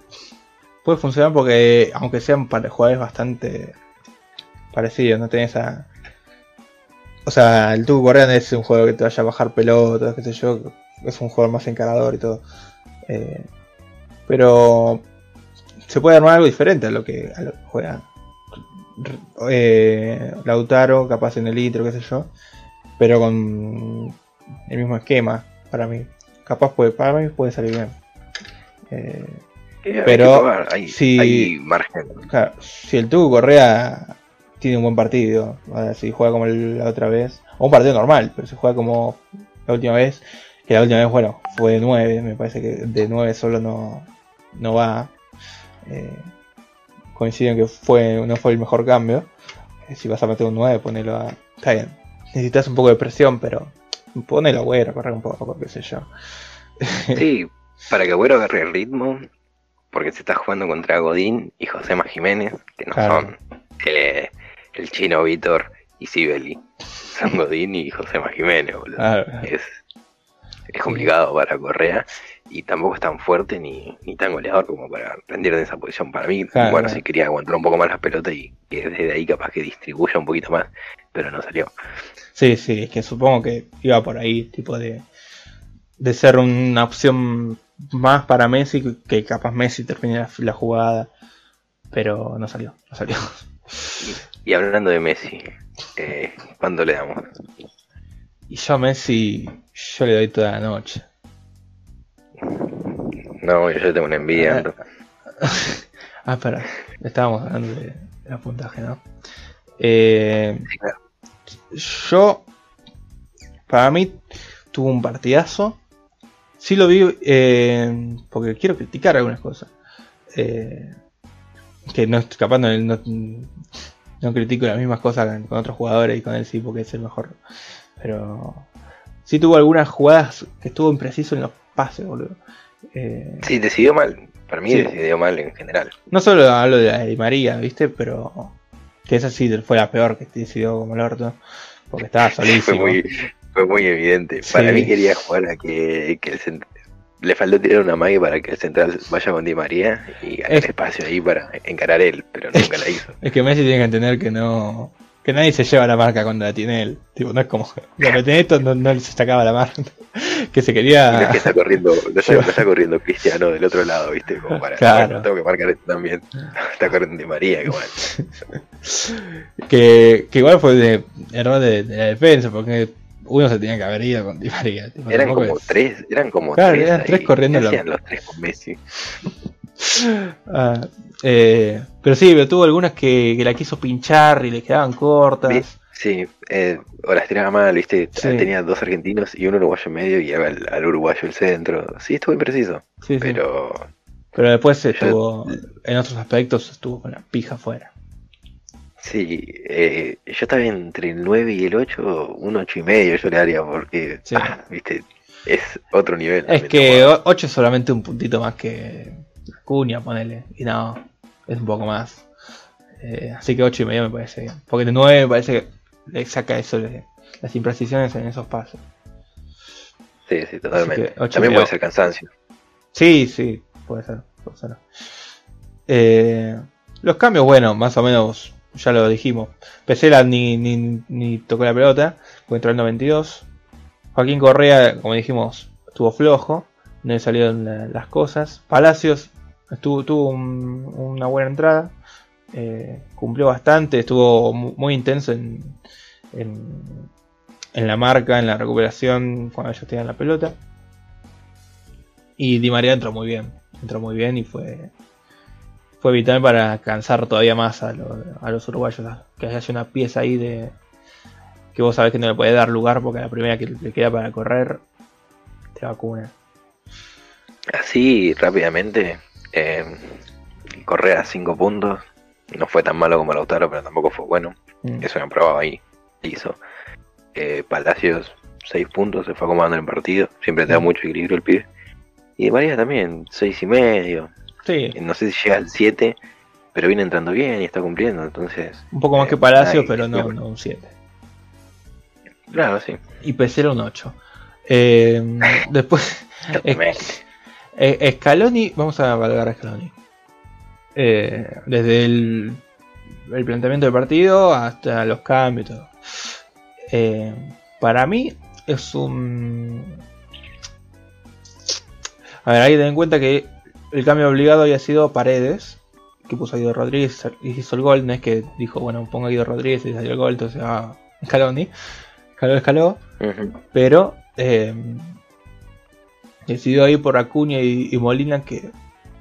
puede funcionar porque aunque sean para jugadores bastante parecidos, no tenés a o sea, el Tuco Correa es un juego que te vaya a bajar pelotas, qué sé yo, es un jugador más encarador y todo. Eh, pero se puede armar algo diferente a lo que, a juega eh, Lautaro, capaz en el litro, qué sé yo, pero con el mismo esquema para mí. Capaz puede, para mí puede salir bien. Eh, pero si, margen. si el Tuco Correa tiene un buen partido, si juega como la otra vez, o un partido normal, pero si juega como la última vez, que la última vez, bueno, fue de 9, me parece que de 9 solo no, no va. Eh, coinciden que fue, no fue el mejor cambio. Eh, si vas a meter un 9, ponelo a. Está bien. Necesitas un poco de presión, pero ponelo a Agüero, correr un poco, qué sé yo. Sí, para que Agüero agarre el ritmo, porque se está jugando contra Godín y José Jiménez, que no son el, el, chino Víctor y Sibeli. Son Godín y José Jiménez, boludo. Es, es complicado para Correa y tampoco es tan fuerte ni, ni tan goleador como para rendir en esa posición. Para mí, bueno, si quería aguantar un poco más las pelotas y que desde ahí capaz que distribuya un poquito más, pero no salió. Sí, sí, es que supongo que iba por ahí, tipo de, de ser una opción más para Messi que capaz Messi termine la, jugada, pero no salió, no salió. Y, hablando de Messi, eh, ¿cuándo le damos? Y yo a Messi, yo le doy toda la noche. No, yo tengo una envidia. ah, espera, estábamos hablando de, la puntaje, ¿no? Eh, Yo, para mí, tuvo un partidazo sí lo vi eh, porque quiero criticar algunas cosas. Eh, que no capaz no, no, critico las mismas cosas con otros jugadores y con él sí porque es el mejor. Pero sí tuvo algunas jugadas que estuvo impreciso en los pases, boludo. Eh, sí, decidió mal. Para mí decidió mal en general. No solo hablo de la de María, ¿viste? Pero que esa sí fue la peor que decidió como el orto. Porque estaba solísimo. fue, muy, fue muy evidente. Para mí quería jugar a que, que el le faltó tirar una magia para que el central vaya con Di María y hacer espacio ahí para encarar él, pero nunca la hizo. Es que Messi tiene que entender que no que nadie se lleva la marca cuando la tiene él. Tipo, no es como lo que tiene esto no, no se sacaba la marca. que se quería. no es que está corriendo, está, corriendo Cristiano del otro lado, viste, como para claro. tengo que marcar esto también. Está corriendo Di María igual. que, que igual fue de error de la defensa, porque uno se tenía que haber ido con Di María. eran, como tres, eran como tres, eran tres corriendo. los tres con Messi. Ah, eh, pero sí, pero tuvo algunas que, que, la quiso pinchar y le quedaban cortas. Sí, eh, o las tiraba mal, viste. Tenía dos argentinos y un uruguayo en medio y al, al uruguayo el centro. Sí, estuvo impreciso. Sí, pero. Pero después estuvo. En otros aspectos estuvo con la pija afuera. Sí, eh, yo estaba entre el 9 y el 8, un 8 y medio yo le daría porque, ah, viste, es otro nivel. Es que 8 es solamente un puntito más que Cuña, ponele, y no, es un poco más. Eh, así que 8 y medio me parece bien. Porque de 9 me parece que le saca eso, de, las imprecisiones en esos pasos. Sí, sí, totalmente. También puede ser cansancio. Sí, sí, puede ser. Puede ser. Eh, los cambios, bueno, más o menos ya lo dijimos. Pesela ni, ni, ni tocó la pelota, entró el 92. Joaquín Correa, como dijimos, estuvo flojo, no le salieron las cosas. Palacios estuvo, tuvo una buena entrada, eh, cumplió bastante, estuvo muy intenso en, en, la marca, en la recuperación cuando ellos tenían la pelota. Y Di María entró muy bien, entró muy bien y fue fue vital para cansar todavía más a, los uruguayos. Que haya una pieza ahí de que vos sabés que no le puede dar lugar porque la primera que le queda para correr te vacuna. Así rápidamente, eh, correr a 5 puntos no fue tan malo como Lautaro, pero tampoco fue bueno. Mm. Eso me probado ahí. Hizo. Eh, Palacios, 6 puntos, se fue acomodando en el partido. Siempre te da mm. mucho equilibrio el pibe. Y María también, 6 y medio. No sé si llega al 7, pero viene entrando bien y está cumpliendo, entonces... Un poco más que Palacio, pero no, no un 7. Claro, sí. Y PC un 8. Eh, después... eh, Scaloni, vamos a valgar a Scaloni. Eh, desde el, el, planteamiento del partido hasta los cambios y todo. Eh, para mí es un... A ver, hay que tener en cuenta que el cambio obligado había sido Paredes, que puso a Guido Rodríguez y hizo el gol. No es que dijo, bueno, pongo a Guido Rodríguez y salió el gol, entonces ah, Scaloni. Escaló, escaló. Pero eh, decidió ir por Acuña y, Molina, que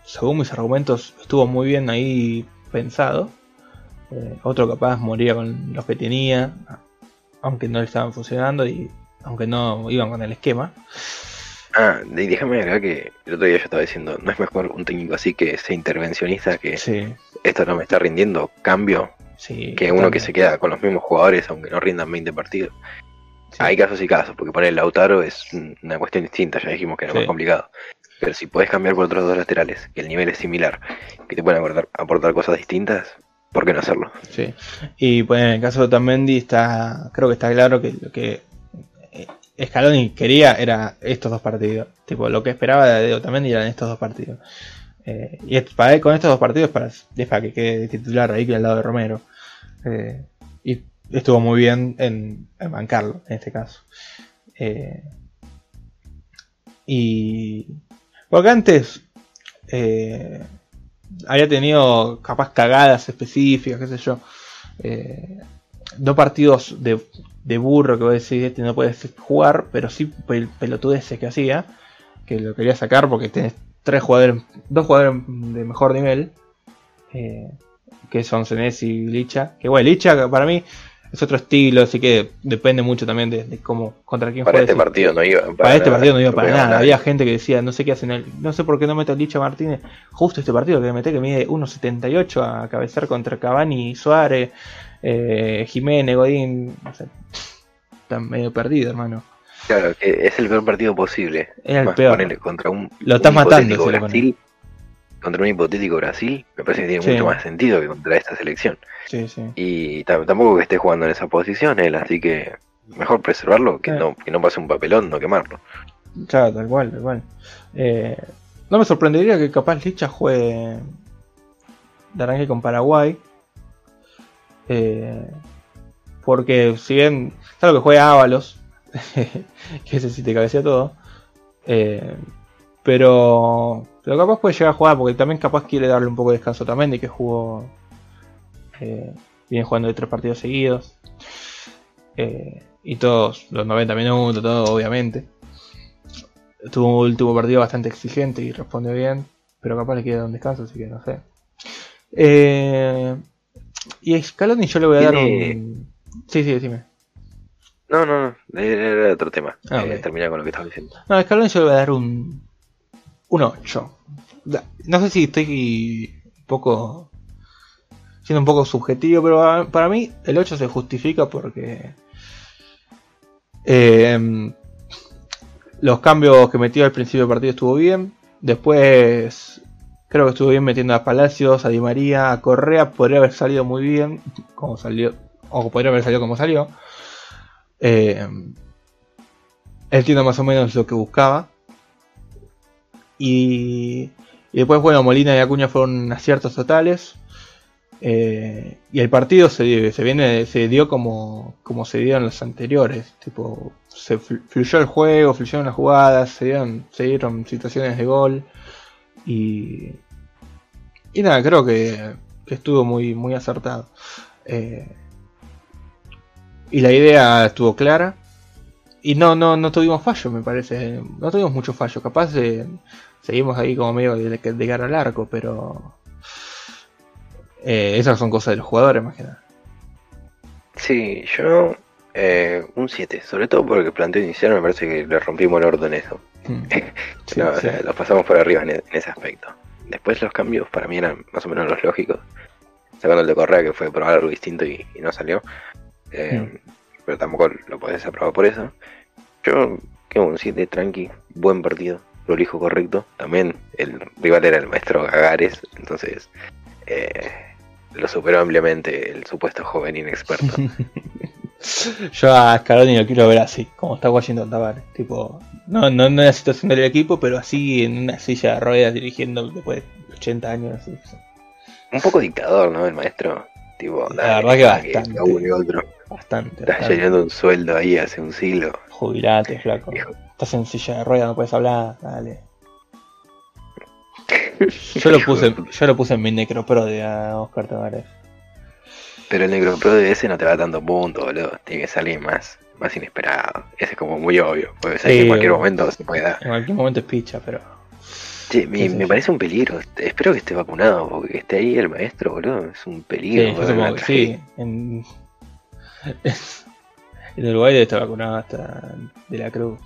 según mis argumentos estuvo muy bien ahí pensado. Eh, otro capaz moría con los que tenía, aunque no le estaban funcionando y aunque no iban con el esquema. Ah, y déjame acá que el otro día yo estaba diciendo, no es mejor un técnico así que sea intervencionista que esto no me está rindiendo, cambio, que uno que se queda con los mismos jugadores aunque no rindan 20 partidos. Hay casos y casos, porque poner el Lautaro es una cuestión distinta, ya dijimos que era más complicado. Pero si puedes cambiar por otros dos laterales, que el nivel es similar, que te pueden aportar, aportar cosas distintas, ¿por qué no hacerlo? Sí. Y pues en el caso de Tamendi está, creo que está claro que Scaloni quería era estos dos partidos. Tipo, lo que esperaba de Otamendi eran estos dos partidos. Eh, y para él, con estos dos partidos para, es para que quede titular ahí al lado de Romero. Eh, y estuvo muy bien en, bancarlo, en este caso. Eh, y. Porque antes había tenido capaz cagadas específicas, qué sé yo. Dos partidos de de burro que vos decís, este no puedes jugar, pero sí el ese que hacía, que lo quería sacar porque tenés tres jugadores, dos jugadores de mejor nivel, eh, que son Senes y Licha. Que bueno, Licha para mí es otro estilo, así que depende mucho también de, cómo, contra quién para Este partido no iba, para, este partido no iba para nada. Había gente que decía, no sé qué hacen, el, no sé por qué no meto a Licha Martínez justo este partido que mete que mide 1.78 a cabezar contra Cavani y Suárez eh, Jiménez, Godín, están medio perdido, hermano. Claro, que es el peor partido posible. Es el peor. contra un, Lo estás matando, Brasil, contra un hipotético Brasil, me parece que tiene mucho más sentido que contra esta selección. Sí, sí. Y tampoco que esté jugando en esa posición él, así que mejor preservarlo que, no, que no pase un papelón, no quemarlo. Claro, tal cual, tal cual. Eh, no me sorprendería que capaz Licha juegue de arranque con Paraguay. Eh, porque si bien, claro que juega Ábalos, que ese sí te cabecea todo, eh, pero, pero capaz puede llegar a jugar porque también capaz quiere darle un poco de descanso también de que jugó, eh, viene jugando de tres partidos seguidos. y todos los 90 minutos, todo obviamente. Tuvo un último partido bastante exigente y respondió bien, pero capaz le queda un descanso, así que no sé. Eh, y a Scaloni yo le voy a dar un. Sí, sí, decime. No, no, no, era otro tema. Ah, eh, terminar con lo que estaba diciendo. No, a Scaloni yo le voy a dar un. Un 8. No sé si estoy un poco. siendo un poco subjetivo, pero para mí el 8 se justifica porque. Eh, los cambios que metió al principio del partido estuvo bien. Después Creo que estuvo bien metiendo a Palacios, a Di María, a Correa. Podría haber salido muy bien, como salió, o podría haber salido como salió. Eh, él tiene más o menos lo que buscaba. Y, después, bueno, Molina y Acuña fueron aciertos totales. Eh, y el partido se, se, viene, se dio como, como se dio en los anteriores. Tipo, se fluyó el juego, fluyeron las jugadas, se dieron, se dieron situaciones de gol. Y, y nada, creo que, estuvo muy, muy acertado. Eh, y la idea estuvo clara. Y no, no, no tuvimos fallo, me parece. No tuvimos mucho fallo. Capaz de, seguimos ahí como medio de, de cara al arco, pero eh, esas son cosas de los jugadores más que nada. Sí, yo eh, un 7, sobre todo porque el planteo inicial me parece que le rompimos el orden en eso. Mm. no, pasamos por arriba en, ese aspecto. Después los cambios para mí eran más o menos los lógicos. Sacando el de Correa que fue probar algo distinto y, no salió. Eh, mm. Pero tampoco lo podés aprobar por eso. Yo, que un 7 tranqui, buen partido, lo elijo correcto. También el rival era el maestro Gagares, entonces eh, lo superó ampliamente el supuesto joven inexperto. Yo a Scaloni lo quiero ver así, como está Washington Tavares. Tipo, no, no, en la situación del equipo, pero así en una silla de ruedas dirigiendo después de 80 años. Un poco dictador, ¿no? El maestro. Tipo, la verdad que bastante. otro. Bastante. Estás llenando un sueldo ahí hace un siglo. Jubilate, flaco. Estás en silla de ruedas, no puedes hablar, dale. Yo lo puse, yo lo puse en mi Necropro de Oscar Tavares. Pero el Necropro de ese no te va tanto punto, boludo. Tiene que salir más, más inesperado. Ese es como muy obvio. Puede ser que en cualquier momento se puede dar. En cualquier momento es picha, pero. Sí, me, parece un peligro. Espero que esté vacunado, porque que esté ahí el maestro, boludo. Es un peligro. Sí, sí. En... en Uruguay debe estar vacunado hasta de la cruz.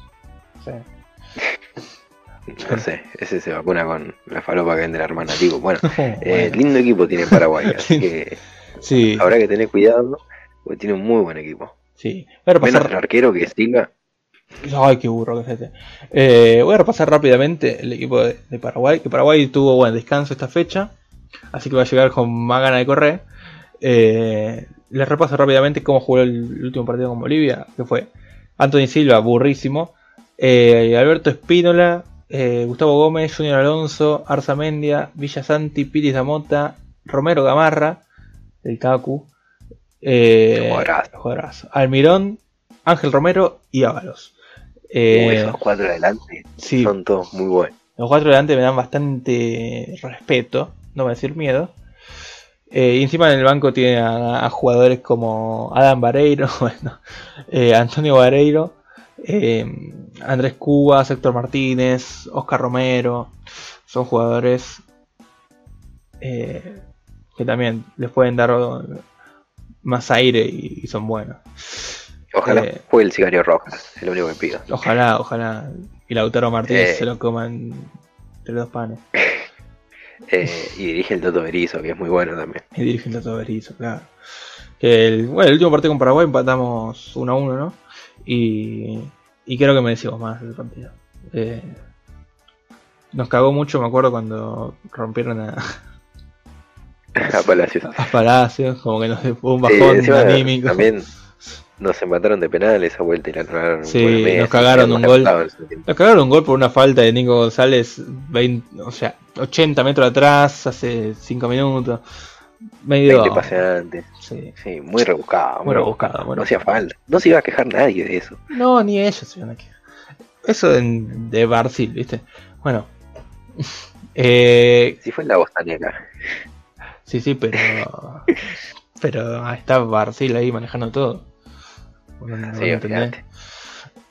Sí. No sé, ese se vacuna con la falopa que vende la hermana. Digo, bueno, eh, lindo equipo tiene Paraguay, así que sí. habrá que tener cuidado, porque tiene un muy buen equipo. Sí, voy a Menos el arquero que Silva. Ay, qué burro que es este. Eh, voy a repasar rápidamente el equipo de, Paraguay, que Paraguay tuvo buen descanso esta fecha, así que va a llegar con más ganas de correr. Eh, les repaso rápidamente cómo jugó el último partido con Bolivia, que fue Anthony Silva, burrísimo. Eh, Alberto Espínola, eh, Gustavo Gómez, Junior Alonso, Arza Mendia, Villa Santi, Piris Damota, Romero Gamarra, el Kaku, eh, Almirón, Ángel Romero y Ábalos. Eh, esos cuatro adelante son todos muy buenos. Los cuatro adelante me dan bastante respeto, no voy a decir miedo. Eh, y encima en el banco tiene a, jugadores como Adam Vareiro, bueno, Antonio Vareiro, eh, Andrés Cuba, Héctor Martínez, Oscar Romero, son jugadores eh, que también les pueden dar más aire y, son buenos. Ojalá eh, juegue el cigario rojas, es lo único que pido. Ojalá, ojalá. Y Lautaro Martínez se lo coman entre dos panes. y dirige el Toto Berizo, que es muy bueno también. Y dirige el Toto Berizo, claro. El, bueno, el último partido con Paraguay empatamos 1 a 1, ¿no? Y, y creo que merecimos más el partido. Eh, nos cagó mucho, me acuerdo, cuando rompieron a, a Palacios. A Palacios, como que nos fue un bajón anímico. También nos empataron de penal esa vuelta y la cagaron. Sí, nos cagaron un gol. Nos cagaron un gol por una falta de Nico González, 20, o sea, 80 metros atrás, hace 5 minutos. Medio. 20 paseantes. Sí. sí, muy rebuscado. Muy rebuscado. no hacía falta. No se iba a quejar nadie de eso. No, ni ellos se iban a quejar. Eso de Barcil, ¿viste? Bueno. Eh, sí, fue en la bostanera. Sí, sí, pero. pero está Barcil ahí manejando todo. Bueno, sí,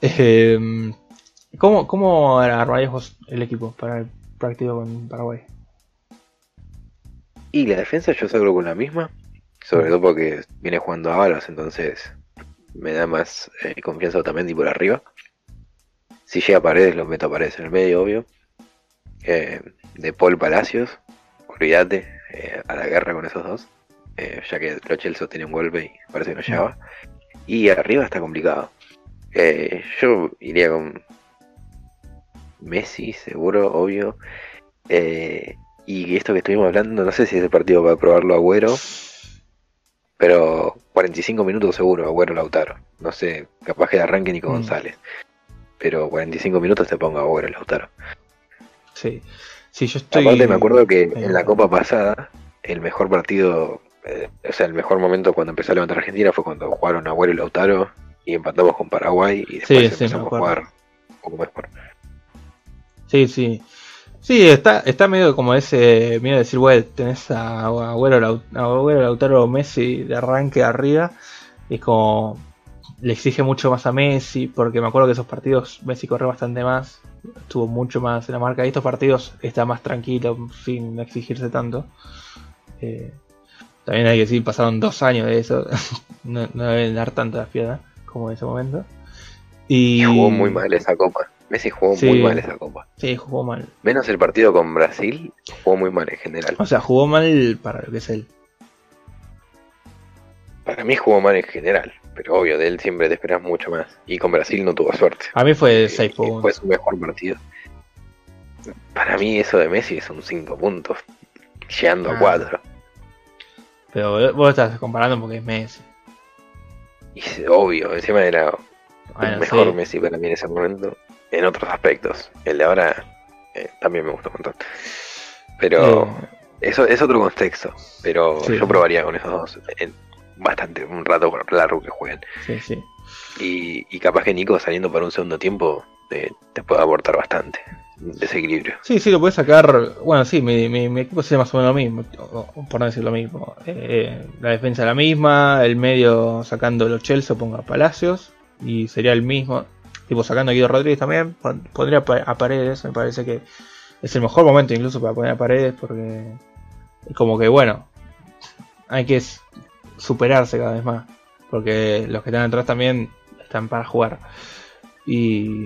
eh, ¿Cómo, cómo armarías vos el equipo para el partido con Paraguay? Y la defensa yo salgo con la misma, sobre todo porque viene jugando a balas, entonces me da más eh, confianza Otamendi por arriba. Si llega a Paredes, lo meto a Paredes en el medio, obvio. Eh, de Paul Palacios, olvídate, eh, a la guerra con esos dos, ya que Lo Chelsea tiene un golpe y parece que no llegaba. Y arriba está complicado. yo iría con Messi, seguro, obvio. Y esto que estuvimos hablando, no sé si ese partido va a probarlo Agüero, pero 45 minutos seguro, Agüero Lautaro. No sé, capaz que arranque Nico mm. González. Pero 45 minutos te pongo Agüero Lautaro. Sí, sí, yo estoy. Aparte, me acuerdo que en la Copa pasada, el mejor partido eh, o sea, el mejor momento cuando empezó a levantar Argentina fue cuando jugaron Agüero y Lautaro y empatamos con Paraguay y después empezamos a jugar un poco mejor. Sí, sí. Sí, está, está medio como ese miedo de decir, güey, tenés a Agüero, Lautaro, Messi de arranque arriba. Y es como, le exige mucho más a Messi, porque me acuerdo que esos partidos Messi corre bastante más, estuvo mucho más en la marca. Y estos partidos está más tranquilo, sin exigirse tanto. Eh, también hay que decir, pasaron dos años de eso, no, deben dar tanta fiada como en ese momento. Y... jugó muy mal esa copa. Messi jugó muy mal esa copa. Sí, jugó mal. Menos el partido con Brasil, jugó muy mal en general. O sea, jugó mal para lo que es él. Para mí jugó mal en general, pero obvio, de él siempre te esperas mucho más. Y con Brasil no tuvo suerte. A mí fue 6 eh, puntos. Fue su mejor partido. Para mí eso de Messi son 5 puntos, llegando a 4. Ah. Pero vos estás comparando porque es Messi. Y obvio, encima era el mejor Messi para mí en ese momento en otros aspectos. El de ahora eh, también me gustó un montón. Pero eso es otro contexto. Pero yo probaría con esos dos bastante, un rato largo que jueguen. Sí, sí. Y, y capaz que Nico saliendo para un segundo tiempo te, te puede aportar bastante desequilibrio. Sí, sí, lo puedes sacar. Bueno, sí, mi, mi, equipo sería más o menos lo mismo, por no decir lo mismo. Eh, la defensa la misma, el medio sacando los Chelsea, ponga Palacios, y sería el mismo. Tipo sacando a Guido Rodríguez también, pondría a Paredes, me parece que es el mejor momento incluso para poner a Paredes porque como que bueno, hay que superarse cada vez más, porque los que están atrás también están para jugar. Y,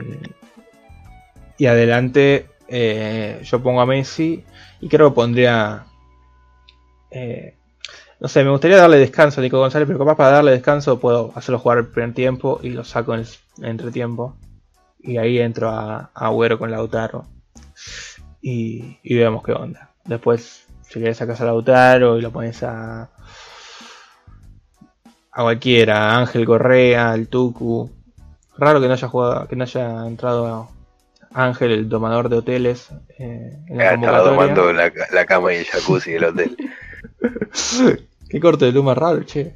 y adelante eh, yo pongo a Messi y creo que pondría... Eh, no sé, me gustaría darle descanso a Nico González, pero capaz para darle descanso puedo hacerlo jugar el primer tiempo y lo saco en el, entretiempo. Y ahí entro a, Agüero con Lautaro. Y, y vemos qué onda. Después, si quieres sacas a Lautaro y lo pones a. a cualquiera, Ángel Correa, al Tucu. Raro que no haya jugado, que no haya entrado Ángel, el domador de hoteles. Eh, en la domando la, la, cama y el jacuzzi del hotel. Qué corte de luz más raro, che.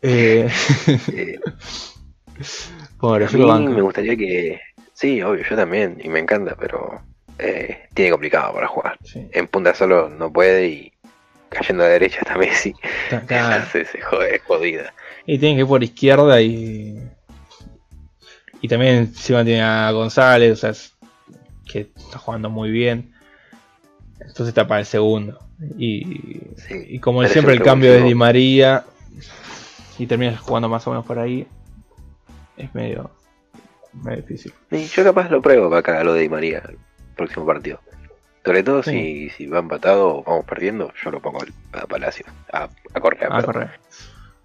Eh... a mí me gustaría que. Sí, obvio, yo también, y me encanta, pero eh, tiene complicado para jugar. En punta solo no puede y cayendo a la derecha está Messi. se, se jode, es jodida. Y tiene que ir por izquierda y. Y también encima tiene a González, o sea, que está jugando muy bien. Entonces está para el segundo. Y, como siempre el cambio de Di María y terminas jugando más o menos por ahí, es medio, difícil. yo capaz lo pruebo para acá lo de Di María el próximo partido. Sobre todo si, si va empatado o vamos perdiendo, yo lo pongo a Palacio, a, correr. A correr.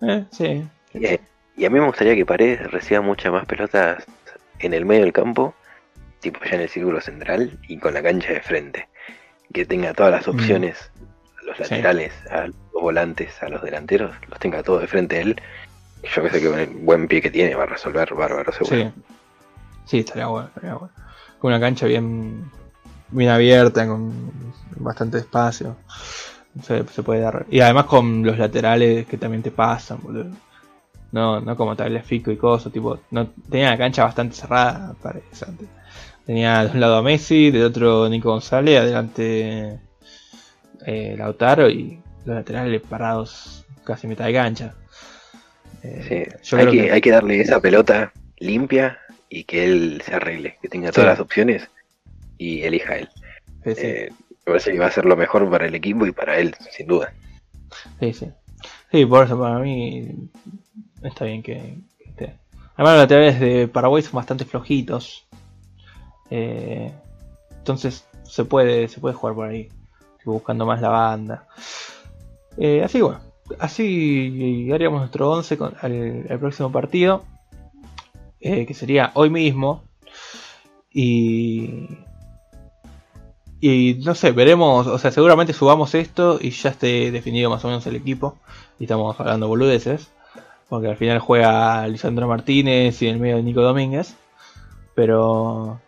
Eh, sí. Eh, y, a mí me gustaría que Paredes reciba muchas más pelotas en el medio del campo, tipo ya en el círculo central y con la cancha de frente. Que tenga todas las mm. opciones los laterales, a los volantes, a los delanteros, los tenga todos de frente a él. Yo que sé que con el buen pie que tiene va a resolver bárbaro seguro. Sí, sí estaría bueno, estaría bueno. Con una cancha bien, bien abierta, con bastante espacio. Se, puede dar. Y además con los laterales que también te pasan, boludo. No, no como tal Fico y cosas, tipo, no, tenía la cancha bastante cerrada, parece Tenía de un lado a Messi, del otro Nico González, adelante eh, Lautaro y los laterales parados casi mitad de cancha. Eh, hay, que, hay que darle esa pelota limpia y que él se arregle, que tenga todas las opciones y elija él. Eh, me parece que va a ser lo mejor para el equipo y para él, sin duda. Sí, sí. Sí, por eso para mí está bien que, esté. Además los laterales de Paraguay son bastante flojitos. entonces se puede, se puede jugar por ahí buscando más la banda. Eh, así bueno, así haríamos nuestro 11 con el, próximo partido, eh, que sería hoy mismo. Y, y no sé, veremos, o sea, seguramente subamos esto y ya esté definido más o menos el equipo. Y estamos hablando boludeces, porque al final juega Lisandro Martínez y en el medio de Nico Domínguez. Pero,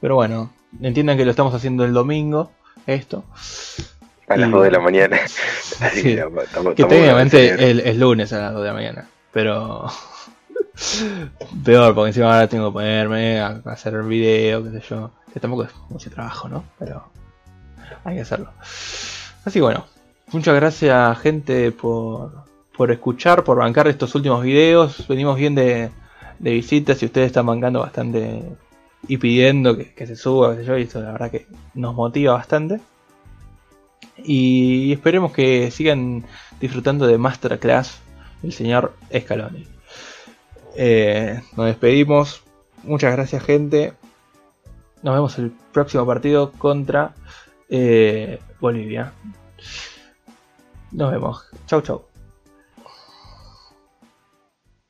pero bueno, entiendan que lo estamos haciendo el domingo, esto. A las 2 de la mañana. que, técnicamente es lunes a las 2 de la mañana. Pero peor, porque encima ahora tengo que ponerme a hacer el video, qué sé yo. Que tampoco es mucho trabajo, ¿no? Pero hay que hacerlo. Así que bueno, muchas gracias gente por, por escuchar, por bancar estos últimos videos. Venimos bien de, de visitas y ustedes están bancando bastante y pidiendo que, se suba, qué yo, y esto la verdad que nos motiva bastante. Y esperemos que sigan disfrutando de Masterclass el señor Scaloni. Eh, nos despedimos. Muchas gracias, gente. Nos vemos el próximo partido contra eh, Bolivia. Nos vemos. Chau, chau.